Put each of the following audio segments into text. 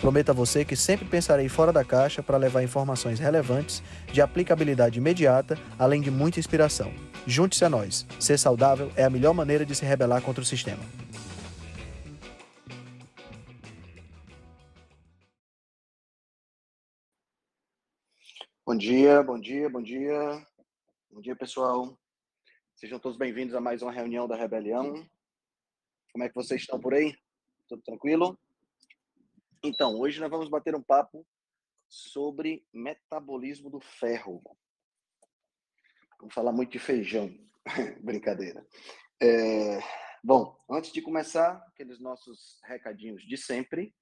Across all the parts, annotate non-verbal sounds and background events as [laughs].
Prometo a você que sempre pensarei fora da caixa para levar informações relevantes, de aplicabilidade imediata, além de muita inspiração. Junte-se a nós. Ser saudável é a melhor maneira de se rebelar contra o sistema. Bom dia, bom dia, bom dia. Bom dia, pessoal. Sejam todos bem-vindos a mais uma reunião da Rebelião. Como é que vocês estão por aí? Tudo tranquilo? Então, hoje nós vamos bater um papo sobre metabolismo do ferro. Vamos falar muito de feijão. [laughs] Brincadeira. É, bom, antes de começar, aqueles nossos recadinhos de sempre.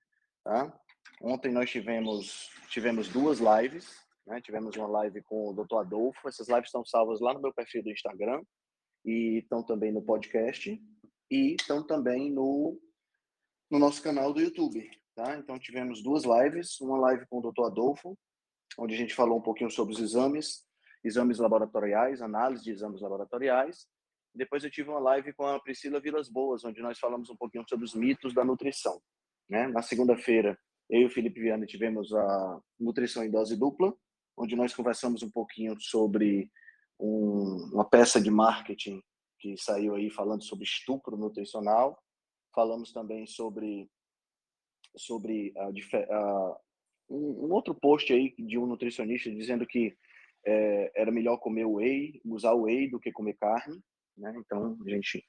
Tá? Ontem nós tivemos, tivemos duas lives. Né? Tivemos uma live com o Dr. Adolfo. Essas lives estão salvas lá no meu perfil do Instagram e estão também no podcast e estão também no, no nosso canal do YouTube. Tá? Então tivemos duas lives, uma live com o Dr. Adolfo, onde a gente falou um pouquinho sobre os exames, exames laboratoriais, análise de exames laboratoriais. Depois eu tive uma live com a Priscila Vilas Boas, onde nós falamos um pouquinho sobre os mitos da nutrição. Né? Na segunda-feira, eu e o Felipe Viana tivemos a nutrição em dose dupla, onde nós conversamos um pouquinho sobre um, uma peça de marketing que saiu aí falando sobre estupro nutricional. Falamos também sobre sobre a, a, um, um, outro post aí de um nutricionista dizendo que é, era melhor comer whey, usar whey do que comer carne, né? Então a gente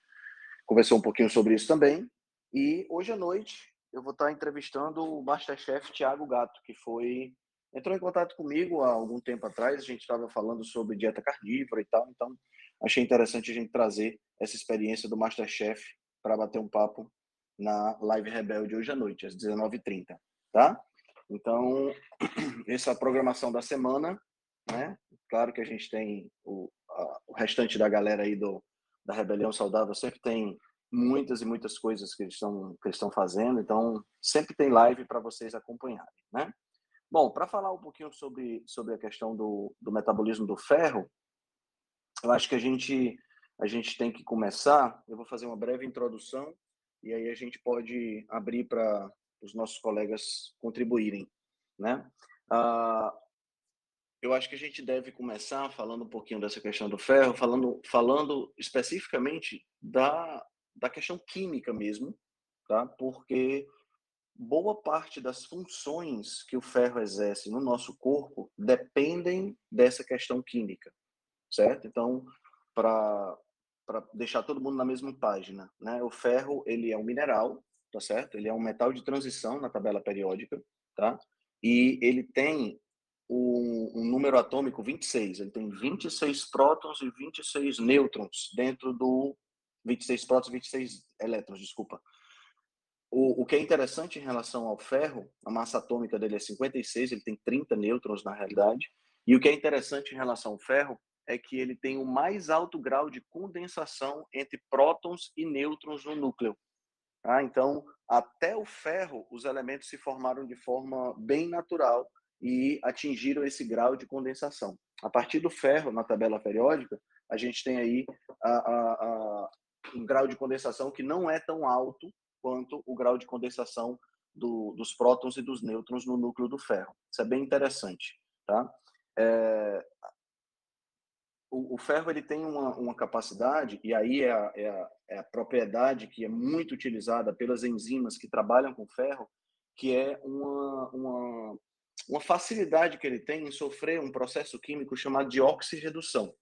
conversou um pouquinho sobre isso também. E hoje à noite eu vou estar entrevistando o Masterchef Thiago Gato, que foi entrou em contato comigo há algum tempo atrás. A gente estava falando sobre dieta carnívora e tal, então achei interessante a gente trazer essa experiência do Masterchef para bater um papo na Live Rebelde hoje à noite, às 19h30, tá? Então, [clears throat] essa é a programação da semana, né? Claro que a gente tem o, a, o restante da galera aí do, da Rebelião Saudável, sempre tem muitas e muitas coisas que eles estão, que eles estão fazendo, então sempre tem live para vocês acompanharem, né? Bom, para falar um pouquinho sobre, sobre a questão do, do metabolismo do ferro, eu acho que a gente, a gente tem que começar, eu vou fazer uma breve introdução e aí a gente pode abrir para os nossos colegas contribuírem, né? Ah, eu acho que a gente deve começar falando um pouquinho dessa questão do ferro, falando, falando especificamente da, da questão química mesmo, tá? Porque boa parte das funções que o ferro exerce no nosso corpo dependem dessa questão química, certo? Então, para para deixar todo mundo na mesma página, né? O ferro, ele é um mineral, tá certo? Ele é um metal de transição na tabela periódica, tá? E ele tem um, um número atômico 26, ele tem 26 prótons e 26 nêutrons dentro do 26 prótons e 26 elétrons, desculpa. O, o que é interessante em relação ao ferro, a massa atômica dele é 56, ele tem 30 nêutrons na realidade. E o que é interessante em relação ao ferro é que ele tem o mais alto grau de condensação entre prótons e nêutrons no núcleo. Tá? Então, até o ferro, os elementos se formaram de forma bem natural e atingiram esse grau de condensação. A partir do ferro, na tabela periódica, a gente tem aí a, a, a, um grau de condensação que não é tão alto quanto o grau de condensação do, dos prótons e dos nêutrons no núcleo do ferro. Isso é bem interessante. Tá? É, o, o, ferro ele tem uma, uma capacidade, e aí é a, é, a, é a, propriedade que é muito utilizada pelas enzimas que trabalham com ferro, que é uma, uma, uma facilidade que ele tem em sofrer um processo químico chamado de oxirredução,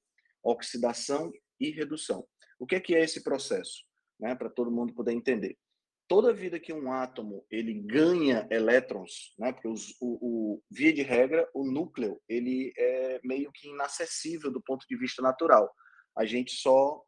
oxidação e redução. O que é, que é esse processo? Né, Para todo mundo poder entender toda vida que um átomo ele ganha elétrons, né, porque os, o, o, via de regra o núcleo ele é meio que inacessível do ponto de vista natural. A gente só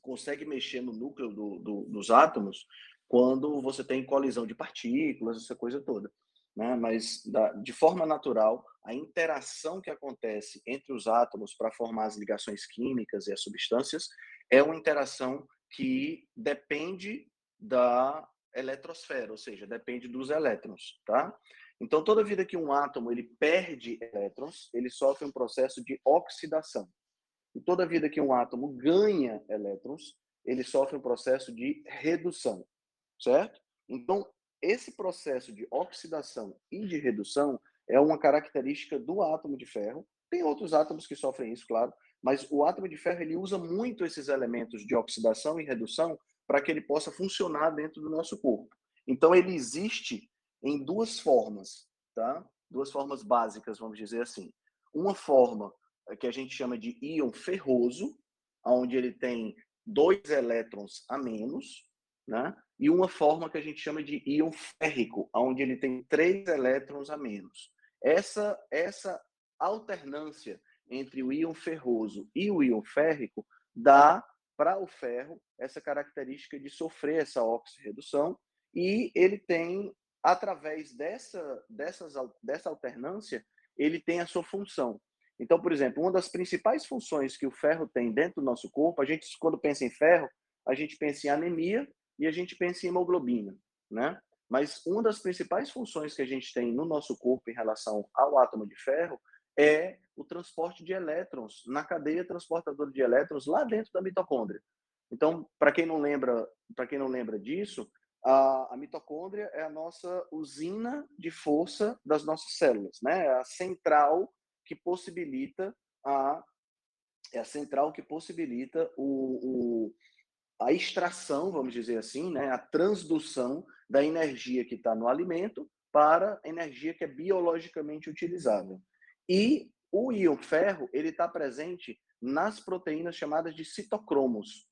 consegue mexer no núcleo do, do, dos átomos quando você tem colisão de partículas, essa coisa toda. né? mas da, de forma natural, a interação que acontece entre os átomos para formar as ligações químicas e as substâncias é uma interação que depende da eletrosfera, ou seja, depende dos elétrons, tá? Então, toda vida que um átomo ele perde elétrons, ele sofre um processo de oxidação. E toda vida que um átomo ganha elétrons, ele sofre um processo de redução, certo? Então, esse processo de oxidação e de redução é uma característica do átomo de ferro. Tem outros átomos que sofrem isso, claro, mas o átomo de ferro ele usa muito esses elementos de oxidação e redução para que ele possa funcionar dentro do nosso corpo. Então ele existe em duas formas, tá? Duas formas básicas, vamos dizer assim. Uma forma eh, que a gente chama de íon ferroso, onde ele tem dois elétrons a menos, né? E uma forma que a gente chama de íon férrico, onde ele tem três elétrons a menos. Essa essa alternância entre o íon ferroso e o íon férrico dá para o ferro essa característica de sofrer essa oxirredução e ele tem através dessa, dessas, dessa alternância, ele tem a sua função. Então, por exemplo, uma das principais funções que o ferro tem dentro do nosso corpo, a gente, quando pensa em ferro, a gente pensa em anemia e a gente pensa em hemoglobina, né? Mas uma das principais funções que a gente tem no nosso corpo em relação ao átomo de ferro é o transporte de elétrons na cadeia transportadora de elétrons lá dentro da mitocôndria. Então, para quem não lembra, para quem não lembra disso, a, a, mitocôndria é a nossa usina de força das nossas células, né? É a central que possibilita a é a central que possibilita o, o a extração, vamos dizer assim, né? A transdução da energia que está no alimento para energia que é biologicamente utilizável. E o íon ferro ele está presente nas proteínas chamadas de citocromos,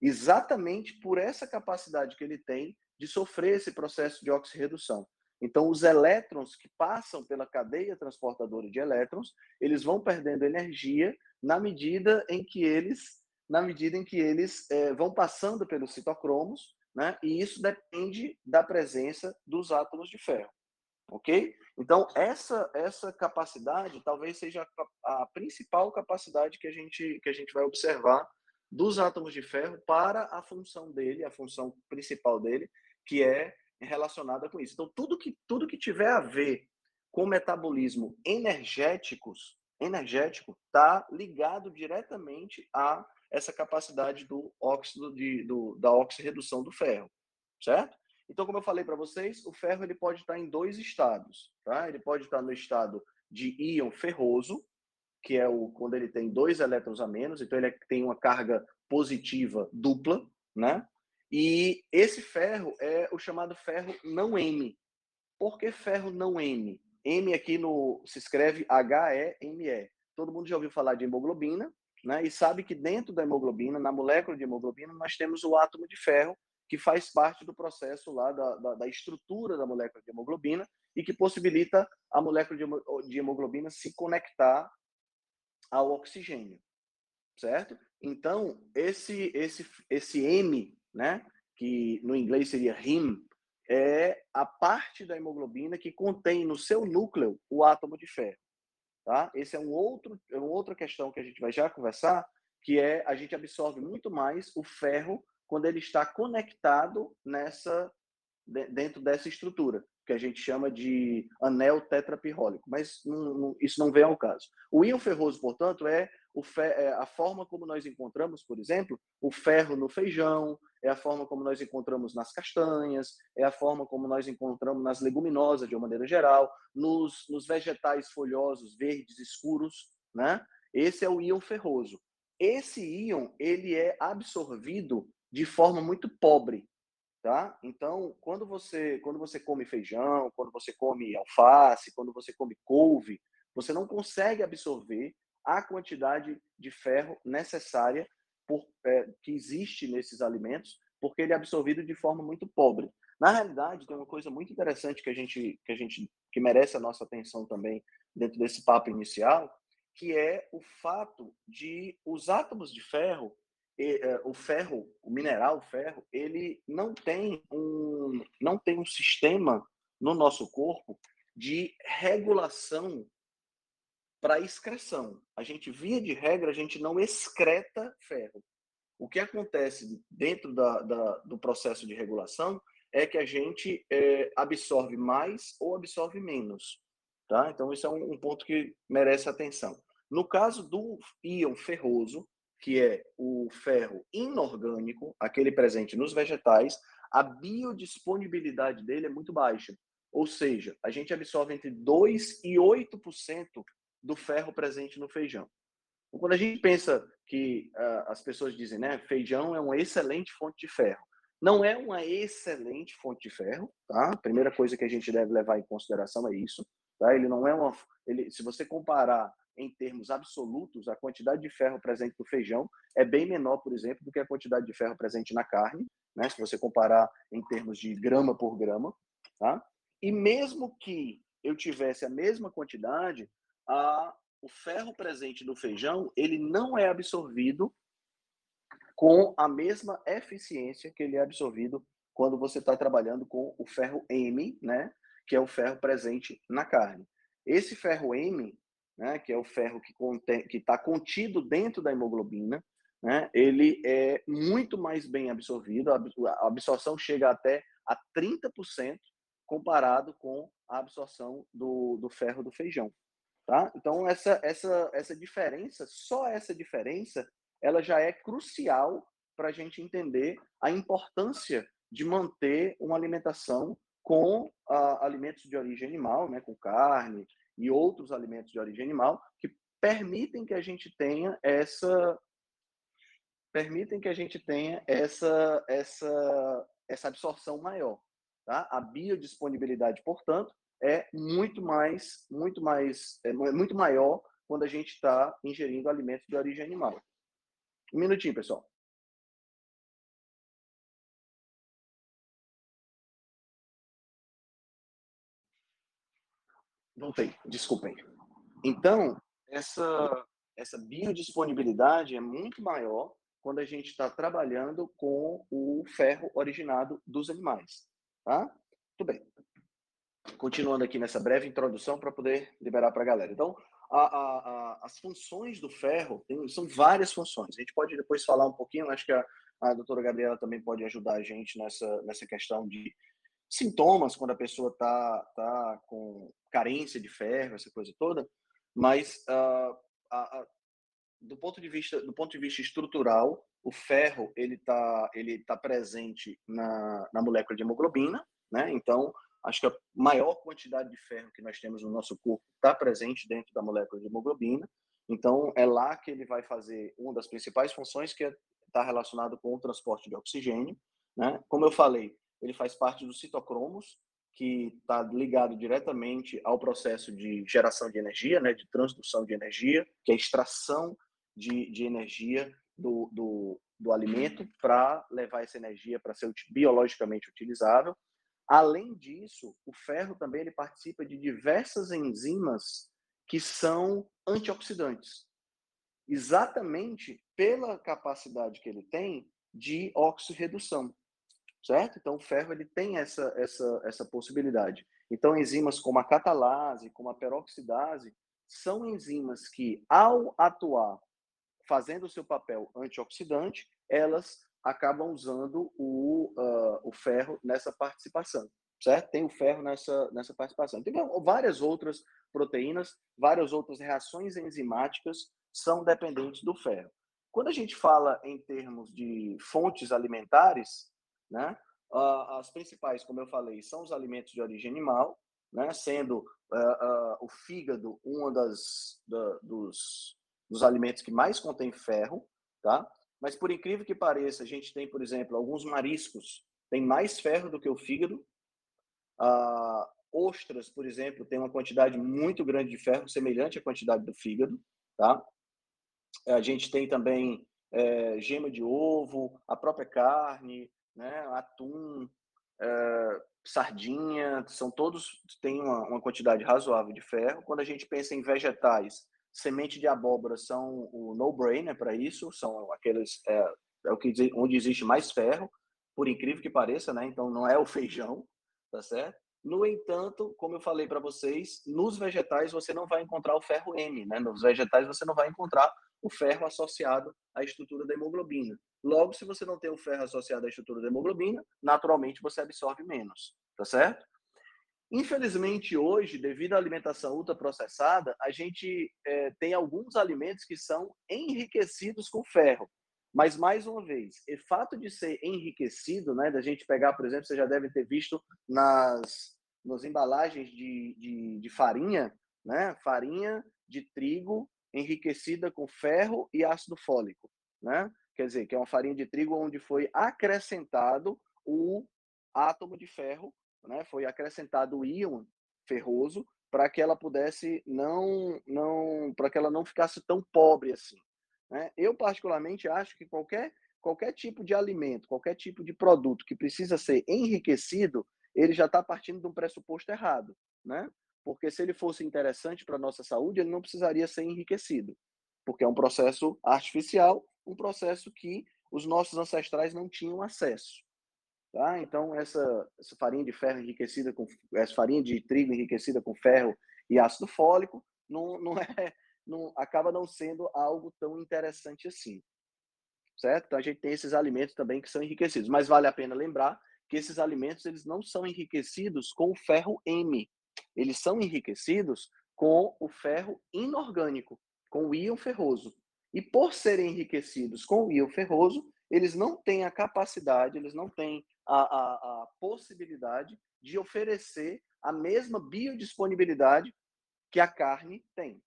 exatamente por essa capacidade que ele tem de sofrer esse processo de oxirredução. Então, os elétrons que passam pela cadeia transportadora de elétrons, eles vão perdendo energia na medida em que eles, na medida em que eles é, vão passando pelos citocromos, né? E isso depende da presença dos átomos de ferro, ok? Então, essa essa capacidade talvez seja a, a principal capacidade que a gente que a gente vai observar dos átomos de ferro para a função dele, a função principal dele, que é relacionada com isso. Então, tudo que, tudo que tiver a ver com metabolismo energéticos, energético, está ligado diretamente a essa capacidade do óxido de, do, da oxirredução do ferro, certo? Então, como eu falei para vocês, o ferro ele pode estar em dois estados, tá? Ele pode estar no estado de íon ferroso, que é o quando ele tem dois elétrons a menos, então ele tem uma carga positiva dupla, né? E esse ferro é o chamado ferro não M. Por que ferro não M? M aqui no se escreve H-E-M-E. Todo mundo já ouviu falar de hemoglobina, né? E sabe que dentro da hemoglobina, na molécula de hemoglobina, nós temos o átomo de ferro, que faz parte do processo lá da, da, da estrutura da molécula de hemoglobina e que possibilita a molécula de hemoglobina se conectar ao oxigênio, certo? Então, esse, esse, esse M, né, que no inglês seria HIM, é a parte da hemoglobina que contém no seu núcleo o átomo de ferro. Tá? Esse é um outro, é uma outra questão que a gente vai já conversar, que é a gente absorve muito mais o ferro quando ele está conectado nessa dentro dessa estrutura que a gente chama de anel tetrapirrólico, mas não, não, isso não vem ao caso. O íon ferroso, portanto, é, é, a forma como nós encontramos, por exemplo, o ferro no feijão, é a forma como nós encontramos nas castanhas, é a forma como nós encontramos nas leguminosas, de uma maneira geral, nos, nos vegetais folhosos, verdes, escuros, né? Esse é o íon ferroso. Esse íon, ele é absorvido de forma muito pobre, tá? Então, quando você, quando você come feijão, quando você come alface, quando você come couve, você não consegue absorver a quantidade de ferro necessária por, é, que existe nesses alimentos, porque ele é absorvido de forma muito pobre. Na realidade, tem uma coisa muito interessante que a gente que a gente que merece a nossa atenção também dentro desse papo inicial, que é o fato de os átomos de ferro o ferro, o mineral o ferro, ele não tem um não tem um sistema no nosso corpo de regulação para excreção. A gente, via de regra, a gente não excreta ferro. O que acontece dentro da, da, do processo de regulação é que a gente é, absorve mais ou absorve menos. Tá? Então, isso é um, um ponto que merece atenção. No caso do íon ferroso, que é o ferro inorgânico, aquele presente nos vegetais, a biodisponibilidade dele é muito baixa. Ou seja, a gente absorve entre 2 e 8% do ferro presente no feijão. Então, quando a gente pensa que uh, as pessoas dizem, né, feijão é uma excelente fonte de ferro. Não é uma excelente fonte de ferro, tá? A primeira coisa que a gente deve levar em consideração é isso, tá? Ele não é uma, ele, se você comparar em termos absolutos, a quantidade de ferro presente no feijão é bem menor, por exemplo, do que a quantidade de ferro presente na carne, né? Se você comparar em termos de grama por grama, tá? E mesmo que eu tivesse a mesma quantidade, a, o ferro presente no feijão ele não é absorvido com a mesma eficiência que ele é absorvido quando você está trabalhando com o ferro M, né? Que é o ferro presente na carne. Esse ferro M né, que é o ferro que está contido dentro da hemoglobina, né, ele é muito mais bem absorvido, a absorção chega até a 30% comparado com a absorção do, do ferro do feijão. Tá? Então, essa, essa, essa diferença, só essa diferença, ela já é crucial para a gente entender a importância de manter uma alimentação com uh, alimentos de origem animal, né, com carne, e outros alimentos de origem animal que permitem que a gente tenha essa permitem que a gente tenha essa essa essa absorção maior, tá? A biodisponibilidade, portanto, é muito mais muito mais é muito maior quando a gente está ingerindo alimentos de origem animal. Um minutinho, pessoal. Voltei, desculpem. Então, essa, essa biodisponibilidade é muito maior quando a gente está trabalhando com o ferro originado dos animais. Tá? Tudo bem. Continuando aqui nessa breve introdução para poder liberar para a galera. Então, a, a, a, as funções do ferro tem, são várias funções. A gente pode depois falar um pouquinho, acho que a, a doutora Gabriela também pode ajudar a gente nessa, nessa questão de sintomas quando a pessoa está tá com carência de ferro, essa coisa toda, mas uh, a, a, do ponto de vista do ponto de vista estrutural, o ferro ele está ele tá presente na, na molécula de hemoglobina, né? Então acho que a maior quantidade de ferro que nós temos no nosso corpo está presente dentro da molécula de hemoglobina. Então é lá que ele vai fazer uma das principais funções que está é, relacionado com o transporte de oxigênio, né? Como eu falei, ele faz parte dos citocromos, que está ligado diretamente ao processo de geração de energia, né, de transdução de energia, que é a extração de, de energia do, do, do alimento para levar essa energia para ser biologicamente utilizável. Além disso, o ferro também ele participa de diversas enzimas que são antioxidantes, exatamente pela capacidade que ele tem de oxirredução certo? Então, o ferro ele tem essa, essa, essa possibilidade. Então, enzimas como a catalase, como a peroxidase, são enzimas que, ao atuar fazendo o seu papel antioxidante, elas acabam usando o, uh, o ferro nessa participação, certo? Tem o ferro nessa, nessa participação. Tem várias outras proteínas, várias outras reações enzimáticas são dependentes do ferro. Quando a gente fala em termos de fontes alimentares, né? Uh, as principais, como eu falei, são os alimentos de origem animal, né? sendo uh, uh, o fígado uma das da, dos, dos alimentos que mais contém ferro, tá? Mas por incrível que pareça, a gente tem, por exemplo, alguns mariscos têm mais ferro do que o fígado. ostras, por exemplo, tem uma quantidade muito grande de ferro, semelhante à quantidade do fígado, tá? A gente tem também é, gema de ovo, a própria carne, né? Atum, é, sardinha, são todos têm uma, uma, quantidade razoável de ferro. Quando a gente pensa em vegetais, semente de abóbora são o no-brainer para isso, são aqueles é, é o que onde existe mais ferro, por incrível que pareça, né? Então não é o [laughs] feijão, tá certo? No entanto, como eu falei para vocês, nos vegetais você não vai encontrar o ferro M, né? Nos vegetais você não vai encontrar o ferro associado à estrutura da hemoglobina. Logo, se você não tem o ferro associado à estrutura da hemoglobina, naturalmente você absorve menos, tá certo? Infelizmente, hoje, devido à alimentação ultraprocessada, a gente é, tem alguns alimentos que são enriquecidos com ferro. Mas, mais uma vez, o fato de ser enriquecido, né, da gente pegar, por exemplo, você já deve ter visto nas, nas embalagens de, de, de farinha, né, farinha de trigo enriquecida com ferro e ácido fólico, né? Quer dizer, que é uma farinha de trigo onde foi acrescentado o átomo de ferro né, foi acrescentado o íon ferroso para que ela pudesse não, não, para que ela não ficasse tão pobre assim. Né? Eu particularmente acho que qualquer qualquer tipo de alimento, qualquer tipo de produto que precisa ser enriquecido, ele já está partindo de um pressuposto errado, né? Porque se ele fosse interessante para a nossa saúde, ele não precisaria ser enriquecido, porque é um processo artificial, um processo que os nossos ancestrais não tinham acesso. Tá? Então, essa, essa farinha de ferro enriquecida com essa farinha de trigo enriquecida com ferro e ácido fólico não, não é não acaba não sendo algo tão interessante assim. Certo? Então a gente tem esses alimentos também que são enriquecidos, mas vale a pena lembrar que esses alimentos eles não são enriquecidos com o ferro M. Eles são enriquecidos com o ferro inorgânico, com o íon ferroso. E por serem enriquecidos com o íon ferroso, eles não têm a capacidade, eles não têm a, a, a possibilidade de oferecer a mesma biodisponibilidade que a carne tem.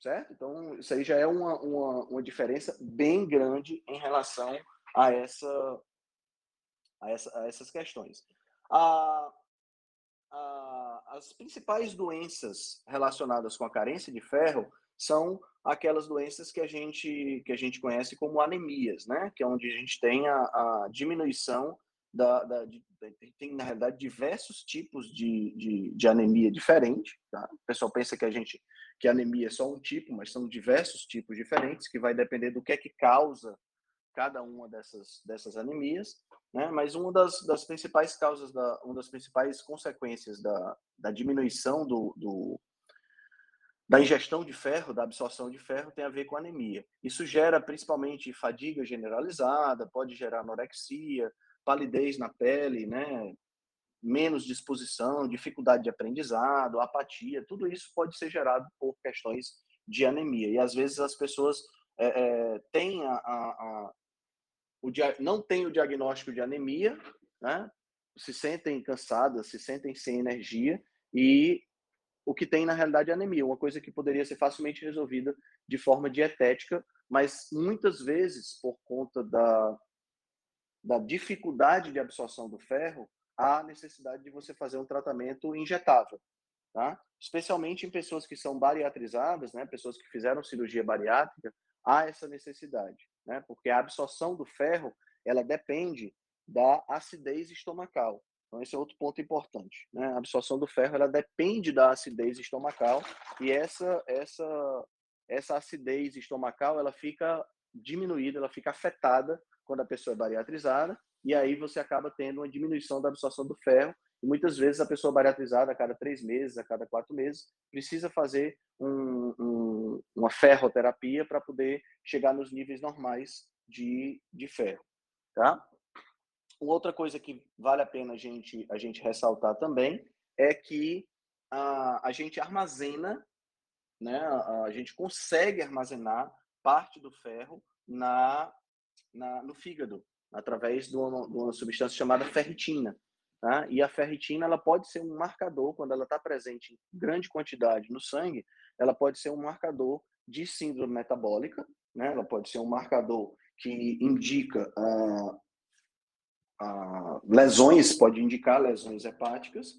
Certo? Então, isso aí já é uma, uma, uma diferença bem grande em relação a, essa, a, essa, a essas questões. A, a, as principais doenças relacionadas com a carência de ferro são aquelas doenças que a gente que a gente conhece como anemias, né? Que é onde a gente tem a, a diminuição da, da de, tem na realidade diversos tipos de, de, de anemia diferente. Tá? O pessoal pensa que a gente que anemia é só um tipo, mas são diversos tipos diferentes que vai depender do que é que causa cada uma dessas dessas anemias, né? Mas uma das, das principais causas da uma das principais consequências da, da diminuição do, do da ingestão de ferro, da absorção de ferro, tem a ver com anemia. Isso gera principalmente fadiga generalizada, pode gerar anorexia, palidez na pele, né? menos disposição, dificuldade de aprendizado, apatia, tudo isso pode ser gerado por questões de anemia. E às vezes as pessoas é, é, têm a, a, a o, não têm o diagnóstico de anemia, né? se sentem cansadas, se sentem sem energia e o que tem na realidade é anemia, uma coisa que poderia ser facilmente resolvida de forma dietética, mas muitas vezes por conta da, da dificuldade de absorção do ferro, há necessidade de você fazer um tratamento injetável, tá? Especialmente em pessoas que são bariatrizadas, né, pessoas que fizeram cirurgia bariátrica, há essa necessidade, né? Porque a absorção do ferro, ela depende da acidez estomacal. Então, esse é outro ponto importante. Né? A absorção do ferro ela depende da acidez estomacal e essa, essa, essa acidez estomacal ela fica diminuída, ela fica afetada quando a pessoa é bariatrizada e aí você acaba tendo uma diminuição da absorção do ferro e muitas vezes a pessoa bariatrizada a cada três meses, a cada quatro meses, precisa fazer um, um, uma ferroterapia para poder chegar nos níveis normais de, de ferro. Tá? Outra coisa que vale a pena a gente, a gente ressaltar também é que a, a gente armazena, né, a, a gente consegue armazenar parte do ferro na, na no fígado, através de uma, de uma substância chamada ferritina. Tá? E a ferritina ela pode ser um marcador, quando ela está presente em grande quantidade no sangue, ela pode ser um marcador de síndrome metabólica, né? ela pode ser um marcador que indica uh, lesões, pode indicar lesões hepáticas,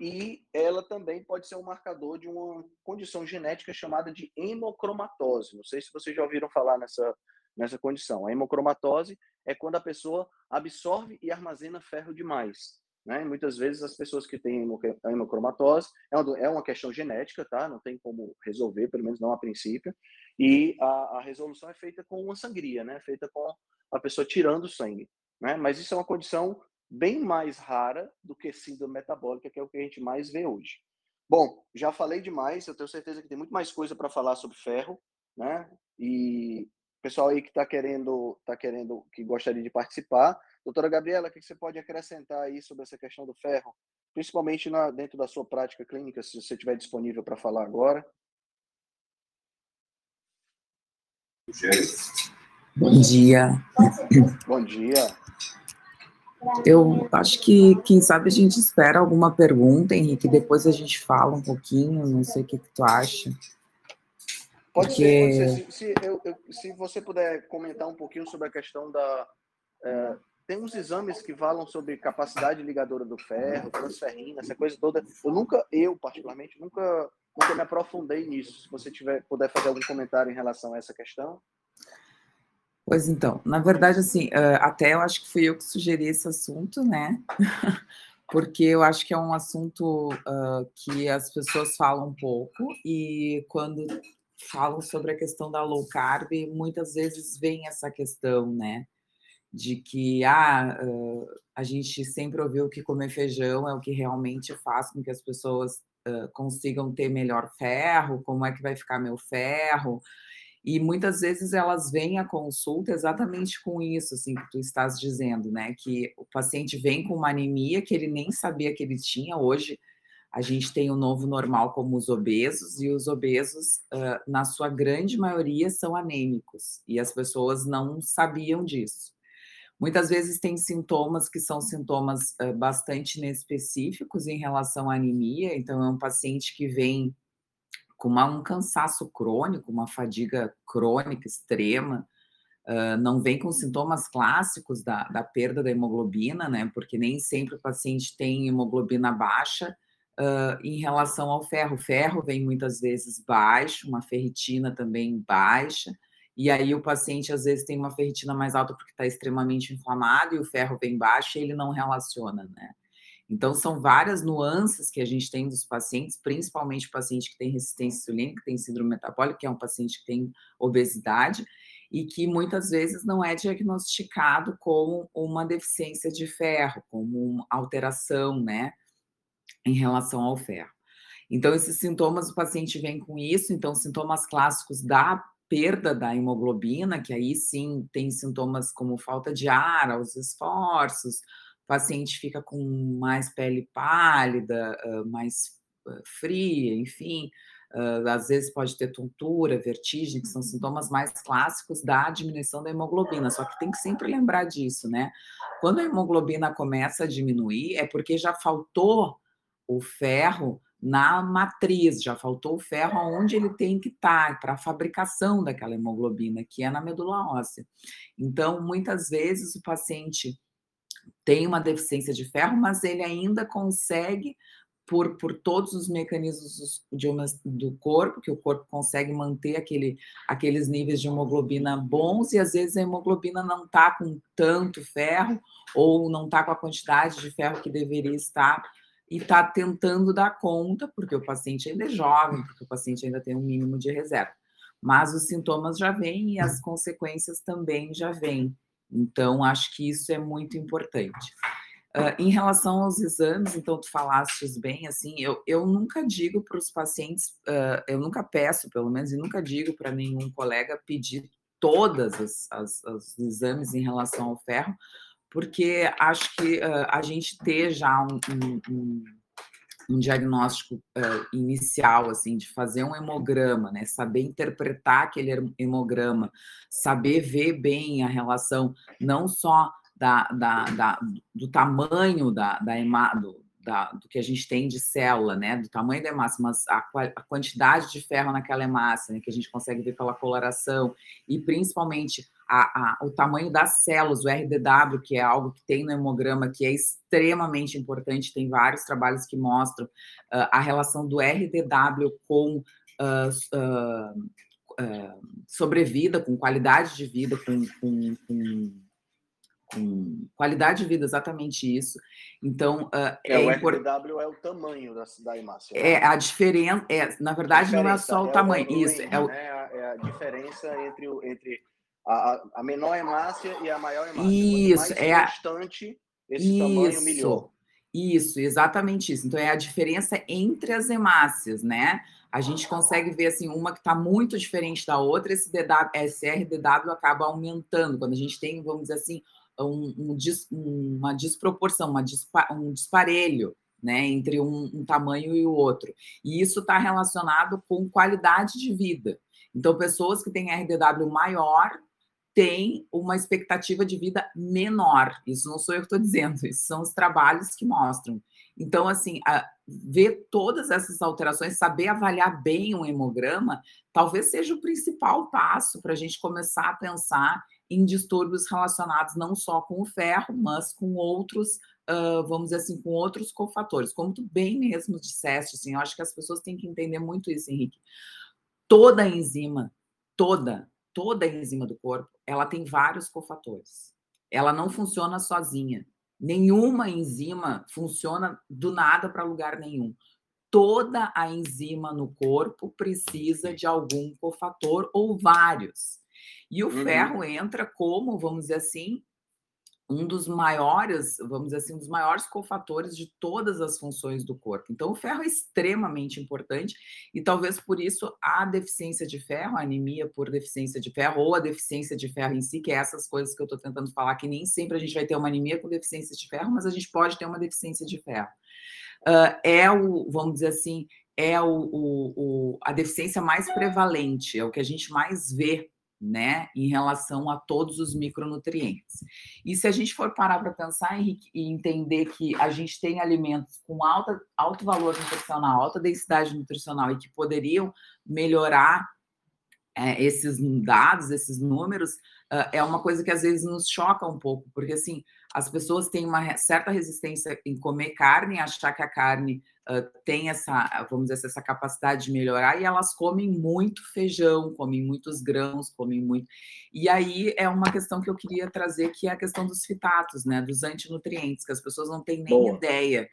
e ela também pode ser um marcador de uma condição genética chamada de hemocromatose. Não sei se vocês já ouviram falar nessa, nessa condição. A hemocromatose é quando a pessoa absorve e armazena ferro demais. Né? Muitas vezes as pessoas que têm hemocromatose é uma, é uma questão genética, tá? Não tem como resolver, pelo menos não a princípio. E a, a resolução é feita com uma sangria, né? Feita com a pessoa tirando sangue. Né? Mas isso é uma condição bem mais rara do que síndrome metabólica, que é o que a gente mais vê hoje. Bom, já falei demais, eu tenho certeza que tem muito mais coisa para falar sobre ferro, né? E pessoal aí que está querendo, tá querendo, que gostaria de participar, doutora Gabriela, o que você pode acrescentar aí sobre essa questão do ferro, principalmente na, dentro da sua prática clínica, se você estiver disponível para falar agora? Bom dia. Bom dia. Eu acho que, quem sabe, a gente espera alguma pergunta, Henrique, depois a gente fala um pouquinho, não sei o que, que tu acha. Pode Porque... ser, pode ser. Se, se, eu, eu, se, você puder comentar um pouquinho sobre a questão da. É, tem uns exames que falam sobre capacidade ligadora do ferro, transferrina, essa coisa toda. Eu nunca, eu particularmente, nunca, nunca me aprofundei nisso. Se você tiver, puder fazer algum comentário em relação a essa questão. Pois então, na verdade, assim, até eu acho que fui eu que sugeri esse assunto, né? [laughs] Porque eu acho que é um assunto uh, que as pessoas falam pouco e quando falam sobre a questão da low carb, muitas vezes vem essa questão, né? De que ah, uh, a gente sempre ouviu que comer feijão é o que realmente faz com que as pessoas uh, consigam ter melhor ferro, como é que vai ficar meu ferro. E muitas vezes elas vêm à consulta exatamente com isso, assim, que tu estás dizendo, né? Que o paciente vem com uma anemia que ele nem sabia que ele tinha. Hoje a gente tem o novo normal como os obesos, e os obesos, uh, na sua grande maioria, são anêmicos, e as pessoas não sabiam disso. Muitas vezes tem sintomas que são sintomas uh, bastante inespecíficos em relação à anemia, então é um paciente que vem com uma, um cansaço crônico, uma fadiga crônica extrema, uh, não vem com sintomas clássicos da, da, perda da hemoglobina, né? Porque nem sempre o paciente tem hemoglobina baixa uh, em relação ao ferro. O ferro vem muitas vezes baixo, uma ferritina também baixa, e aí o paciente às vezes tem uma ferritina mais alta porque está extremamente inflamado e o ferro vem baixo e ele não relaciona, né? Então, são várias nuances que a gente tem dos pacientes, principalmente o paciente que tem resistência insulínica, que tem síndrome metabólica, que é um paciente que tem obesidade, e que muitas vezes não é diagnosticado como uma deficiência de ferro, como uma alteração, né, em relação ao ferro. Então, esses sintomas, o paciente vem com isso, então, sintomas clássicos da perda da hemoglobina, que aí sim tem sintomas como falta de ar aos esforços, paciente fica com mais pele pálida, mais fria, enfim, às vezes pode ter tontura, vertigem, que são sintomas mais clássicos da diminuição da hemoglobina. Só que tem que sempre lembrar disso, né? Quando a hemoglobina começa a diminuir, é porque já faltou o ferro na matriz, já faltou o ferro onde ele tem que estar para a fabricação daquela hemoglobina, que é na medula óssea. Então, muitas vezes o paciente tem uma deficiência de ferro, mas ele ainda consegue, por, por todos os mecanismos do corpo, que o corpo consegue manter aquele, aqueles níveis de hemoglobina bons, e às vezes a hemoglobina não está com tanto ferro, ou não está com a quantidade de ferro que deveria estar, e está tentando dar conta, porque o paciente ainda é jovem, porque o paciente ainda tem um mínimo de reserva. Mas os sintomas já vêm e as consequências também já vêm. Então, acho que isso é muito importante. Uh, em relação aos exames, então tu falastes bem, assim, eu, eu nunca digo para os pacientes, uh, eu nunca peço, pelo menos, e nunca digo para nenhum colega pedir todas as, as, os exames em relação ao ferro, porque acho que uh, a gente ter já um, um, um um diagnóstico uh, inicial, assim, de fazer um hemograma, né? Saber interpretar aquele hemograma, saber ver bem a relação, não só da, da, da do tamanho da, da, da, do que a gente tem de célula, né? Do tamanho da hemácia, mas a, a quantidade de ferro naquela hemácia, né? Que a gente consegue ver pela coloração, e principalmente a, a, o tamanho das células, o RDW, que é algo que tem no hemograma, que é extremamente importante, tem vários trabalhos que mostram uh, a relação do RDW com uh, uh, sobrevida, com qualidade de vida, com, com, com, com, qualidade de vida, exatamente isso. Então, é, é, o RDW é o tamanho da, da hemácia. É né? a diferença, é, na verdade, não é só o é tamanho, o isso. é, o... Né? é a diferença entre, entre a, a menor hemácia e a maior hemácia. Isso, é a... esse isso, tamanho milhou. Isso, exatamente isso. Então é a diferença entre as hemácias, né? A gente consegue ver assim uma que está muito diferente da outra, esse, DW, esse RDW acaba aumentando quando a gente tem, vamos dizer assim, um, um, uma desproporção, uma dispa, um disparelho né, entre um, um, tamanho e o outro. E isso está relacionado com qualidade de vida. Então, pessoas que têm RDW maior têm uma expectativa de vida menor. Isso não sou eu que estou dizendo, isso são os trabalhos que mostram. Então, assim, ver todas essas alterações, saber avaliar bem um hemograma, talvez seja o principal passo para a gente começar a pensar em distúrbios relacionados não só com o ferro, mas com outros, uh, vamos dizer assim, com outros cofatores. Como tu bem mesmo disseste, assim, eu acho que as pessoas têm que entender muito isso, Henrique. Toda enzima, toda, toda enzima do corpo, ela tem vários cofatores. Ela não funciona sozinha. Nenhuma enzima funciona do nada para lugar nenhum. Toda a enzima no corpo precisa de algum cofator ou vários. E o uhum. ferro entra como, vamos dizer assim, um dos maiores, vamos dizer assim, um dos maiores cofatores de todas as funções do corpo. Então, o ferro é extremamente importante e talvez por isso a deficiência de ferro, a anemia por deficiência de ferro ou a deficiência de ferro em si, que é essas coisas que eu estou tentando falar, que nem sempre a gente vai ter uma anemia com deficiência de ferro, mas a gente pode ter uma deficiência de ferro. Uh, é o, vamos dizer assim, é o, o, o, a deficiência mais prevalente, é o que a gente mais vê né, em relação a todos os micronutrientes. E se a gente for parar para pensar, Henrique, e entender que a gente tem alimentos com alta, alto valor nutricional, alta densidade nutricional e que poderiam melhorar é, esses dados, esses números, uh, é uma coisa que às vezes nos choca um pouco, porque assim, as pessoas têm uma certa resistência em comer carne, achar que a carne uh, tem essa, vamos dizer, essa capacidade de melhorar, e elas comem muito feijão, comem muitos grãos, comem muito. E aí é uma questão que eu queria trazer, que é a questão dos fitatos, né? Dos antinutrientes, que as pessoas não têm nem Boa. ideia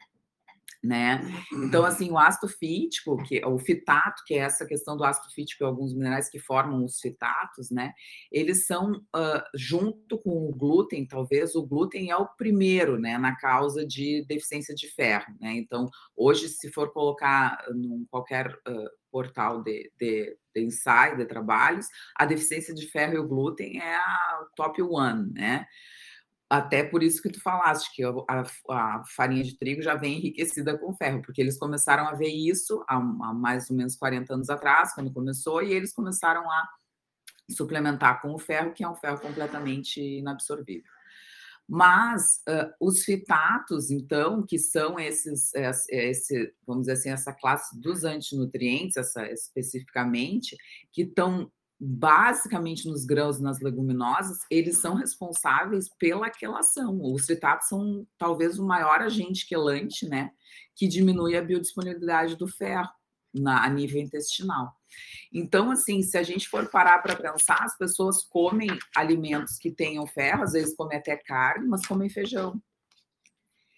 né? Então, assim, o ácido fítico, que o fitato, que é essa questão do ácido fítico e alguns minerais que formam os fitatos, né? Eles são, uh, junto com o glúten, talvez o glúten é o primeiro, né, na causa de deficiência de ferro, né? Então, hoje, se for colocar em qualquer uh, portal de, de, de ensaio, de trabalhos, a deficiência de ferro e o glúten é a top one, né? Até por isso que tu falaste que a, a, farinha de trigo já vem enriquecida com ferro, porque eles começaram a ver isso há, há, mais ou menos 40 anos atrás, quando começou, e eles começaram a suplementar com o ferro, que é um ferro completamente inabsorvível. Mas uh, os fitatos, então, que são esses, esse, vamos dizer assim, essa classe dos antinutrientes, essa, especificamente, que estão basicamente nos grãos e nas leguminosas, eles são responsáveis pela quelação. Os citatos são talvez o maior agente quelante, né, que diminui a biodisponibilidade do ferro na, a nível intestinal. Então, assim, se a gente for parar para pensar, as pessoas comem alimentos que tenham ferro, às vezes comem até carne, mas comem feijão.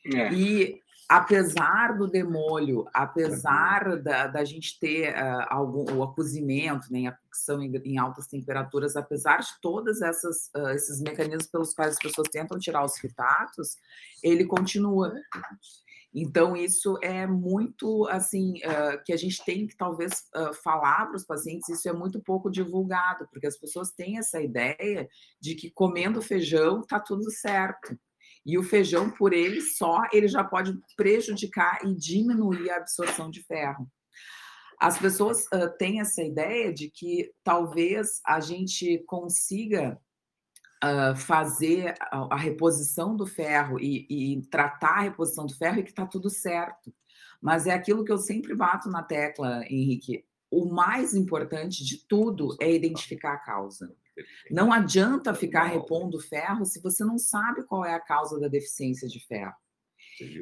É. E apesar do demolho, apesar da, da gente ter uh, algum o cozimento, né, a cocção em, em, altas temperaturas, apesar de todos uh, esses mecanismos pelos quais as pessoas tentam tirar os fitatos, ele continua. Então, isso é muito assim uh, que a gente tem que talvez falar para os pacientes, isso é muito pouco divulgado, porque as pessoas têm essa ideia de que comendo feijão está tudo certo. E o feijão, por ele só, ele já pode prejudicar e diminuir a absorção de ferro. As pessoas uh, têm essa ideia de que talvez a gente consiga uh, fazer a, a, reposição do ferro e, e, tratar a reposição do ferro e que está tudo certo. Mas é aquilo que eu sempre bato na tecla, Henrique. O mais importante de tudo é identificar a causa. Não adianta ficar repondo ferro se você não sabe qual é a causa da deficiência de ferro.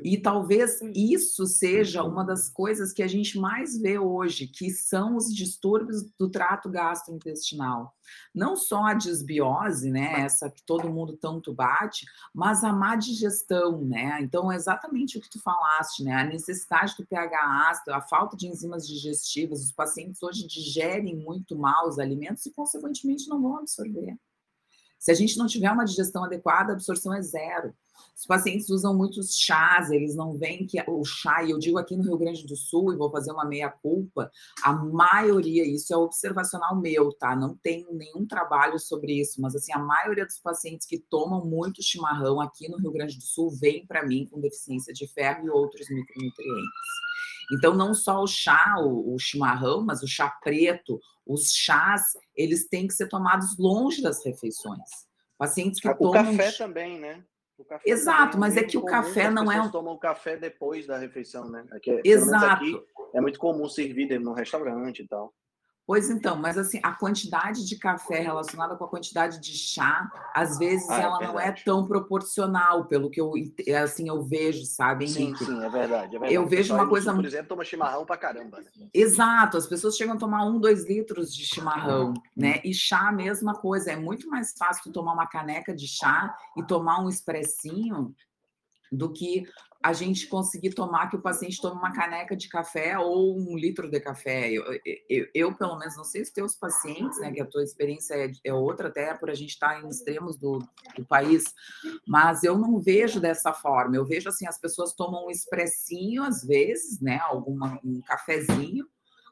E talvez isso seja uma das coisas que a gente mais vê hoje, que são os distúrbios do trato gastrointestinal. Não só a desbiose, né, essa que todo mundo tanto bate, mas a má digestão, né? Então, é exatamente o que tu falaste, né? A necessidade do pH ácido, a falta de enzimas digestivas, os pacientes hoje digerem muito mal os alimentos e, consequentemente, não vão absorver. Se a gente não tiver uma digestão adequada, a absorção é zero. Os pacientes usam muitos chás, eles não veem que o chá, e eu digo aqui no Rio Grande do Sul, e vou fazer uma meia-culpa, a maioria, isso é observacional meu, tá? Não tenho nenhum trabalho sobre isso, mas assim, a maioria dos pacientes que tomam muito chimarrão aqui no Rio Grande do Sul vem para mim com deficiência de ferro e outros micronutrientes. Então, não só o chá, o, o, chimarrão, mas o chá preto, os chás, eles têm que ser tomados longe das refeições. Pacientes que o tomam. O café também, né? Exato, mas é que o café não é. As tomam café depois da refeição, né? Aqui, Exato. Aqui, é muito comum servir no restaurante e tal. Pois então, mas assim, a quantidade de café relacionada com a quantidade de chá, às vezes ah, é ela é não é tão proporcional, pelo que eu assim eu vejo, sabe, Henrique? Sim, sim, é verdade. É verdade. Eu vejo uma coisa. Por exemplo, toma chimarrão pra caramba. Né? Exato, as pessoas chegam a tomar um, dois litros de chimarrão, né? E chá, a mesma coisa. É muito mais fácil tomar uma caneca de chá e tomar um expressinho do que a gente conseguir tomar que o paciente tome uma caneca de café ou um litro de café. Eu, eu, eu pelo menos, não sei os teus pacientes, né, que a tua experiência é, é outra, até por a gente estar em extremos do, do, país, mas eu não vejo dessa forma. Eu vejo assim, as pessoas tomam um expressinho, às vezes, né, alguma, um cafezinho,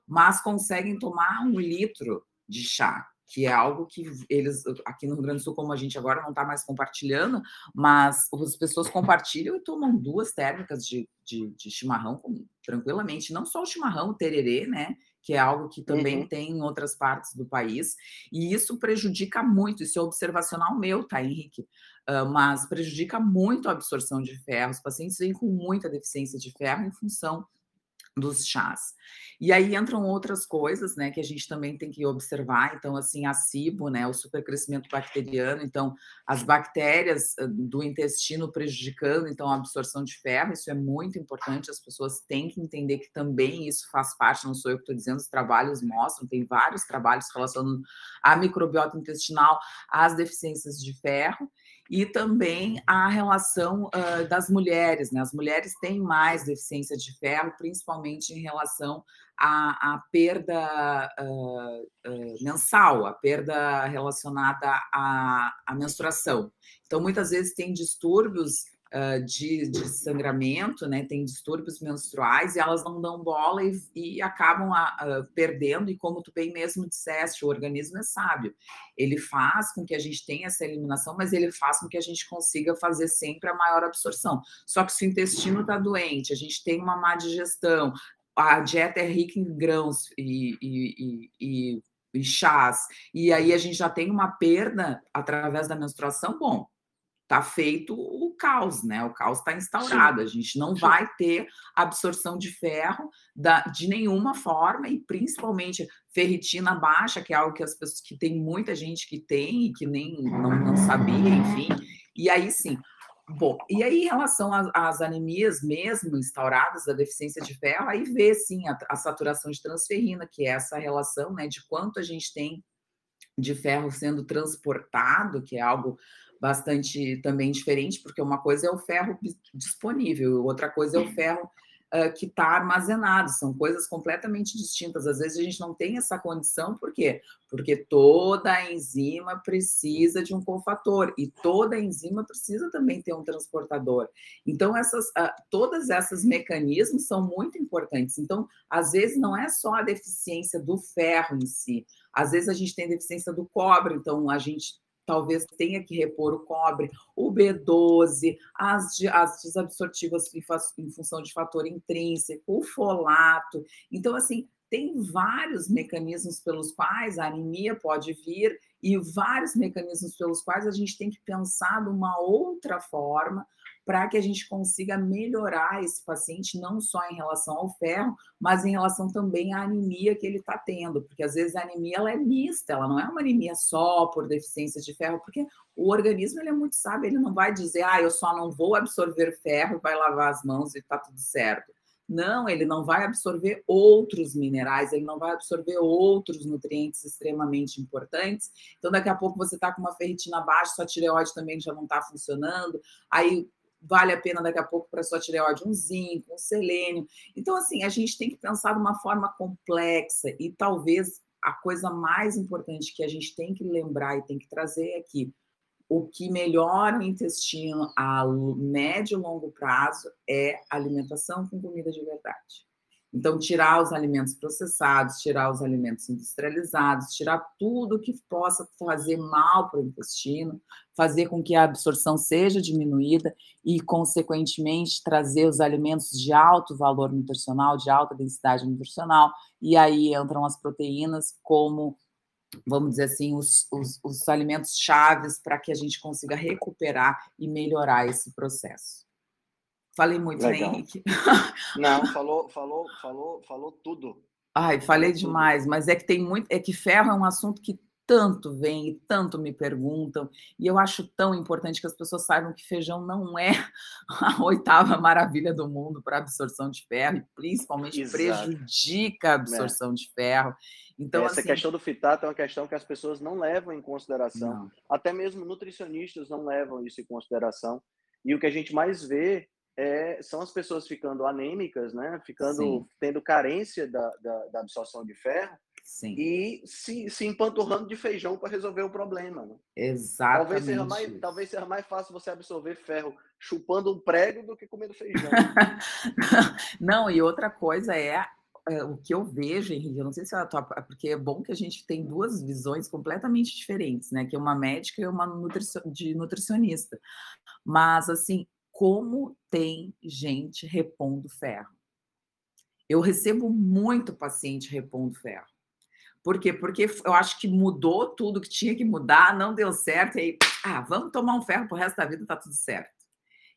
mas conseguem tomar um litro de chá que é algo que eles, aqui no Rio Grande do Sul, como a gente agora não está mais compartilhando, mas as pessoas compartilham e tomam duas térmicas de, de, de chimarrão tranquilamente. Não só o chimarrão, o tererê, né? Que é algo que também uhum. tem em outras partes do país, e isso prejudica muito. Isso é observacional meu, tá, Henrique? Uh, mas prejudica muito a absorção de ferro. Os pacientes vêm com muita deficiência de ferro em função dos chás. E aí entram outras coisas, né, que a gente também tem que observar. Então, assim, a SIBO, né, o supercrescimento bacteriano, então, as bactérias do intestino prejudicando, então, a absorção de ferro, isso é muito importante, as pessoas têm que entender que também isso faz parte, não sou eu que estou dizendo, os trabalhos mostram, tem vários trabalhos relacionando a microbiota intestinal às deficiências de ferro, e também a relação uh, das mulheres, né? As mulheres têm mais deficiência de ferro, principalmente em relação à, à perda uh, uh, mensal, a perda relacionada à, à menstruação. Então, muitas vezes tem distúrbios uh, de, de, sangramento, né, tem distúrbios menstruais e elas não dão bola e, e acabam a, a, perdendo. E como tu bem mesmo disseste, o organismo é sábio. Ele faz com que a gente tenha essa eliminação, mas ele faz com que a gente consiga fazer sempre a maior absorção. Só que se o intestino está doente, a gente tem uma má digestão, a dieta é rica em grãos e, e, e, e chás, e aí a gente já tem uma perda através da menstruação, bom, está feito o caos, né? O caos está instaurado. Sim. A gente não Sim. vai ter absorção de ferro da, de nenhuma forma, e principalmente ferritina baixa, que é algo que as pessoas que tem muita gente que tem e que nem não, não sabia, enfim. E aí sim. Bom, e aí em relação às, às, anemias mesmo instauradas da deficiência de ferro, aí vê sim a, a saturação de transferrina, que é essa relação né, de quanto a gente tem de ferro sendo transportado, que é algo bastante também diferente, porque uma coisa é o ferro disponível, outra coisa é o ferro uh, que está armazenado, são coisas completamente distintas. Às vezes a gente não tem essa condição, por quê? Porque toda enzima precisa de um cofator e toda enzima precisa também ter um transportador. Então, essas, uh, todas esses mecanismos são muito importantes. Então, às vezes não é só a deficiência do ferro em si, às vezes a gente tem deficiência do cobre, então a gente talvez tenha que repor o cobre, o B12, as, as desabsortivas em, em função de fator intrínseco, o folato. Então, assim, tem vários mecanismos pelos quais a anemia pode vir e vários mecanismos pelos quais a gente tem que pensar de uma outra forma para que a gente consiga melhorar esse paciente, não só em relação ao ferro, mas em relação também à anemia que ele está tendo, porque às vezes a anemia ela é mista, ela não é uma anemia só por deficiência de ferro, porque o organismo ele é muito sábio, ele não vai dizer, ah, eu só não vou absorver ferro, vai lavar as mãos e está tudo certo. Não, ele não vai absorver outros minerais, ele não vai absorver outros nutrientes extremamente importantes. Então, daqui a pouco você está com uma ferritina baixa, sua tireoide também já não está funcionando. Aí vale a pena daqui a pouco para sua tireoide um zinco, um selênio. Então, assim, a gente tem que pensar de uma forma complexa e talvez a coisa mais importante que a gente tem que lembrar e tem que trazer é que o que melhora o intestino a médio e longo prazo é alimentação com comida de verdade. Então, tirar os alimentos processados, tirar os alimentos industrializados, tirar tudo que possa fazer mal para o intestino, fazer com que a absorção seja diminuída e, consequentemente, trazer os alimentos de alto valor nutricional, de alta densidade nutricional, e aí entram as proteínas como vamos dizer assim, os, os, os alimentos chaves para que a gente consiga recuperar e melhorar esse processo. Falei muito, né, Henrique? Não, [laughs] falou, falou, falou, falou tudo. Ai, falei falou demais, tudo. mas é que tem muito, é que ferro é um assunto que tanto vem e tanto me perguntam, e eu acho tão importante que as pessoas saibam que feijão não é [laughs] a oitava maravilha do mundo para absorção de ferro, e principalmente Exato. prejudica a absorção é. de ferro. Então, Essa assim, questão do fitato é uma questão que as pessoas não levam em consideração. Não. Até mesmo nutricionistas não levam isso em consideração. E o que a gente mais vê é, são as pessoas ficando anêmicas, né? Ficando, Sim. tendo carência da, da, da, absorção de ferro. Sim. E se, se empanturrando de feijão para resolver o problema. Né? Exatamente. Talvez seja, mais, talvez seja mais fácil você absorver ferro chupando um prego do que comendo feijão. [laughs] não, e outra coisa é é, o que eu vejo, Henrique, eu não sei se é a tua, porque é bom que a gente tem duas visões completamente diferentes, né? Que é uma médica e uma nutricio, de nutricionista. Mas, assim, como tem gente repondo ferro? Eu recebo muito paciente repondo ferro. Por quê? Porque eu acho que mudou tudo que tinha que mudar, não deu certo, e aí, ah, vamos tomar um ferro pro resto da vida, tá tudo certo.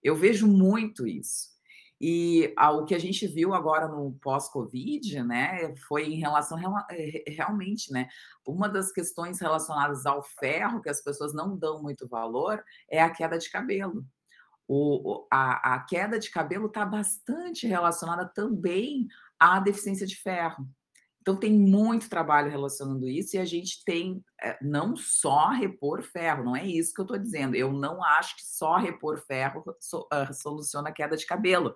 Eu vejo muito isso. E o que a gente viu agora no pós-Covid, né, foi em relação eh, realmente, né, uma das questões relacionadas ao ferro que as pessoas não dão muito valor é a queda de cabelo. O, a, a queda de cabelo está bastante relacionada também à deficiência de ferro. Então, tem muito trabalho relacionando isso e a gente tem é, não só repor ferro, não é isso que eu estou dizendo. Eu não acho que só repor ferro uh, soluciona a queda de cabelo.